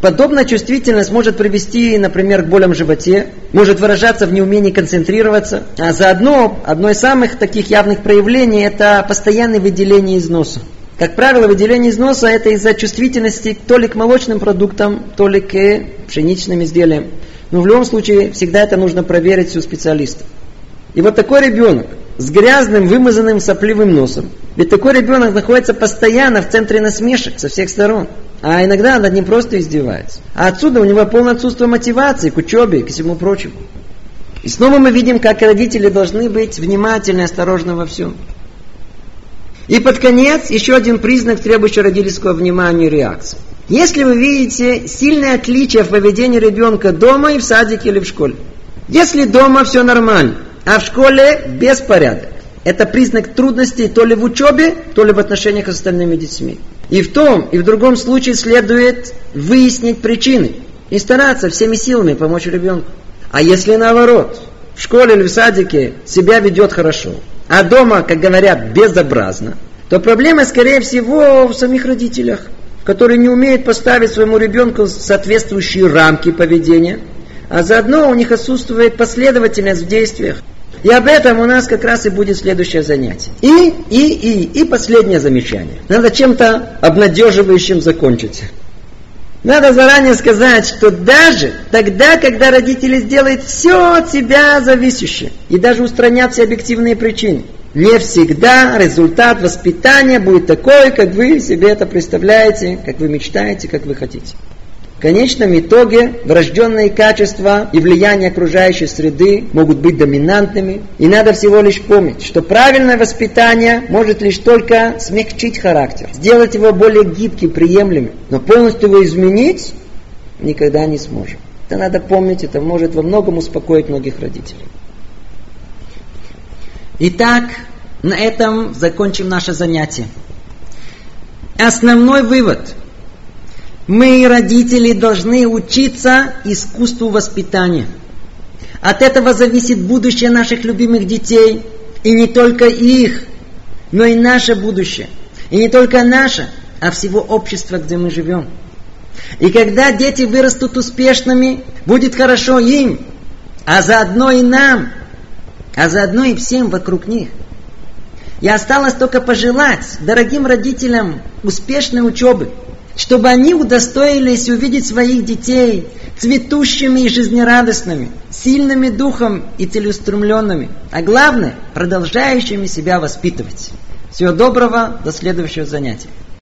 Подобная чувствительность может привести, например, к болям в животе, может выражаться в неумении концентрироваться, а заодно одно из самых таких явных проявлений – это постоянное выделение из носа. Как правило, выделение из носа – это из-за чувствительности то ли к молочным продуктам, то ли к пшеничным изделиям. Но в любом случае, всегда это нужно проверить у специалиста. И вот такой ребенок с грязным, вымазанным сопливым носом. Ведь такой ребенок находится постоянно в центре насмешек со всех сторон. А иногда над ним просто издевается. А отсюда у него полное отсутствие мотивации к учебе и к всему прочему. И снова мы видим, как родители должны быть внимательны и осторожны во всем. И под конец еще один признак, требующий родительского внимания и реакции. Если вы видите сильное отличие в поведении ребенка дома и в садике или в школе. Если дома все нормально, а в школе беспорядок. Это признак трудностей то ли в учебе, то ли в отношениях с остальными детьми. И в том, и в другом случае следует выяснить причины и стараться всеми силами помочь ребенку. А если наоборот, в школе или в садике себя ведет хорошо, а дома, как говорят, безобразно, то проблема, скорее всего, в самих родителях, которые не умеют поставить своему ребенку соответствующие рамки поведения, а заодно у них отсутствует последовательность в действиях. И об этом у нас как раз и будет следующее занятие. И, и, и, и последнее замечание. Надо чем-то обнадеживающим закончить. Надо заранее сказать, что даже тогда, когда родители сделают все от себя зависящее, и даже устранят все объективные причины, не всегда результат воспитания будет такой, как вы себе это представляете, как вы мечтаете, как вы хотите. В конечном итоге врожденные качества и влияние окружающей среды могут быть доминантными. И надо всего лишь помнить, что правильное воспитание может лишь только смягчить характер, сделать его более гибким, приемлемым. Но полностью его изменить никогда не сможем. Это надо помнить, это может во многом успокоить многих родителей. Итак, на этом закончим наше занятие. Основной вывод – мы, родители, должны учиться искусству воспитания. От этого зависит будущее наших любимых детей. И не только их, но и наше будущее. И не только наше, а всего общества, где мы живем. И когда дети вырастут успешными, будет хорошо им, а заодно и нам, а заодно и всем вокруг них. И осталось только пожелать дорогим родителям успешной учебы – чтобы они удостоились увидеть своих детей цветущими и жизнерадостными, сильными духом и целеустремленными, а главное, продолжающими себя воспитывать. Всего доброго, до следующего занятия.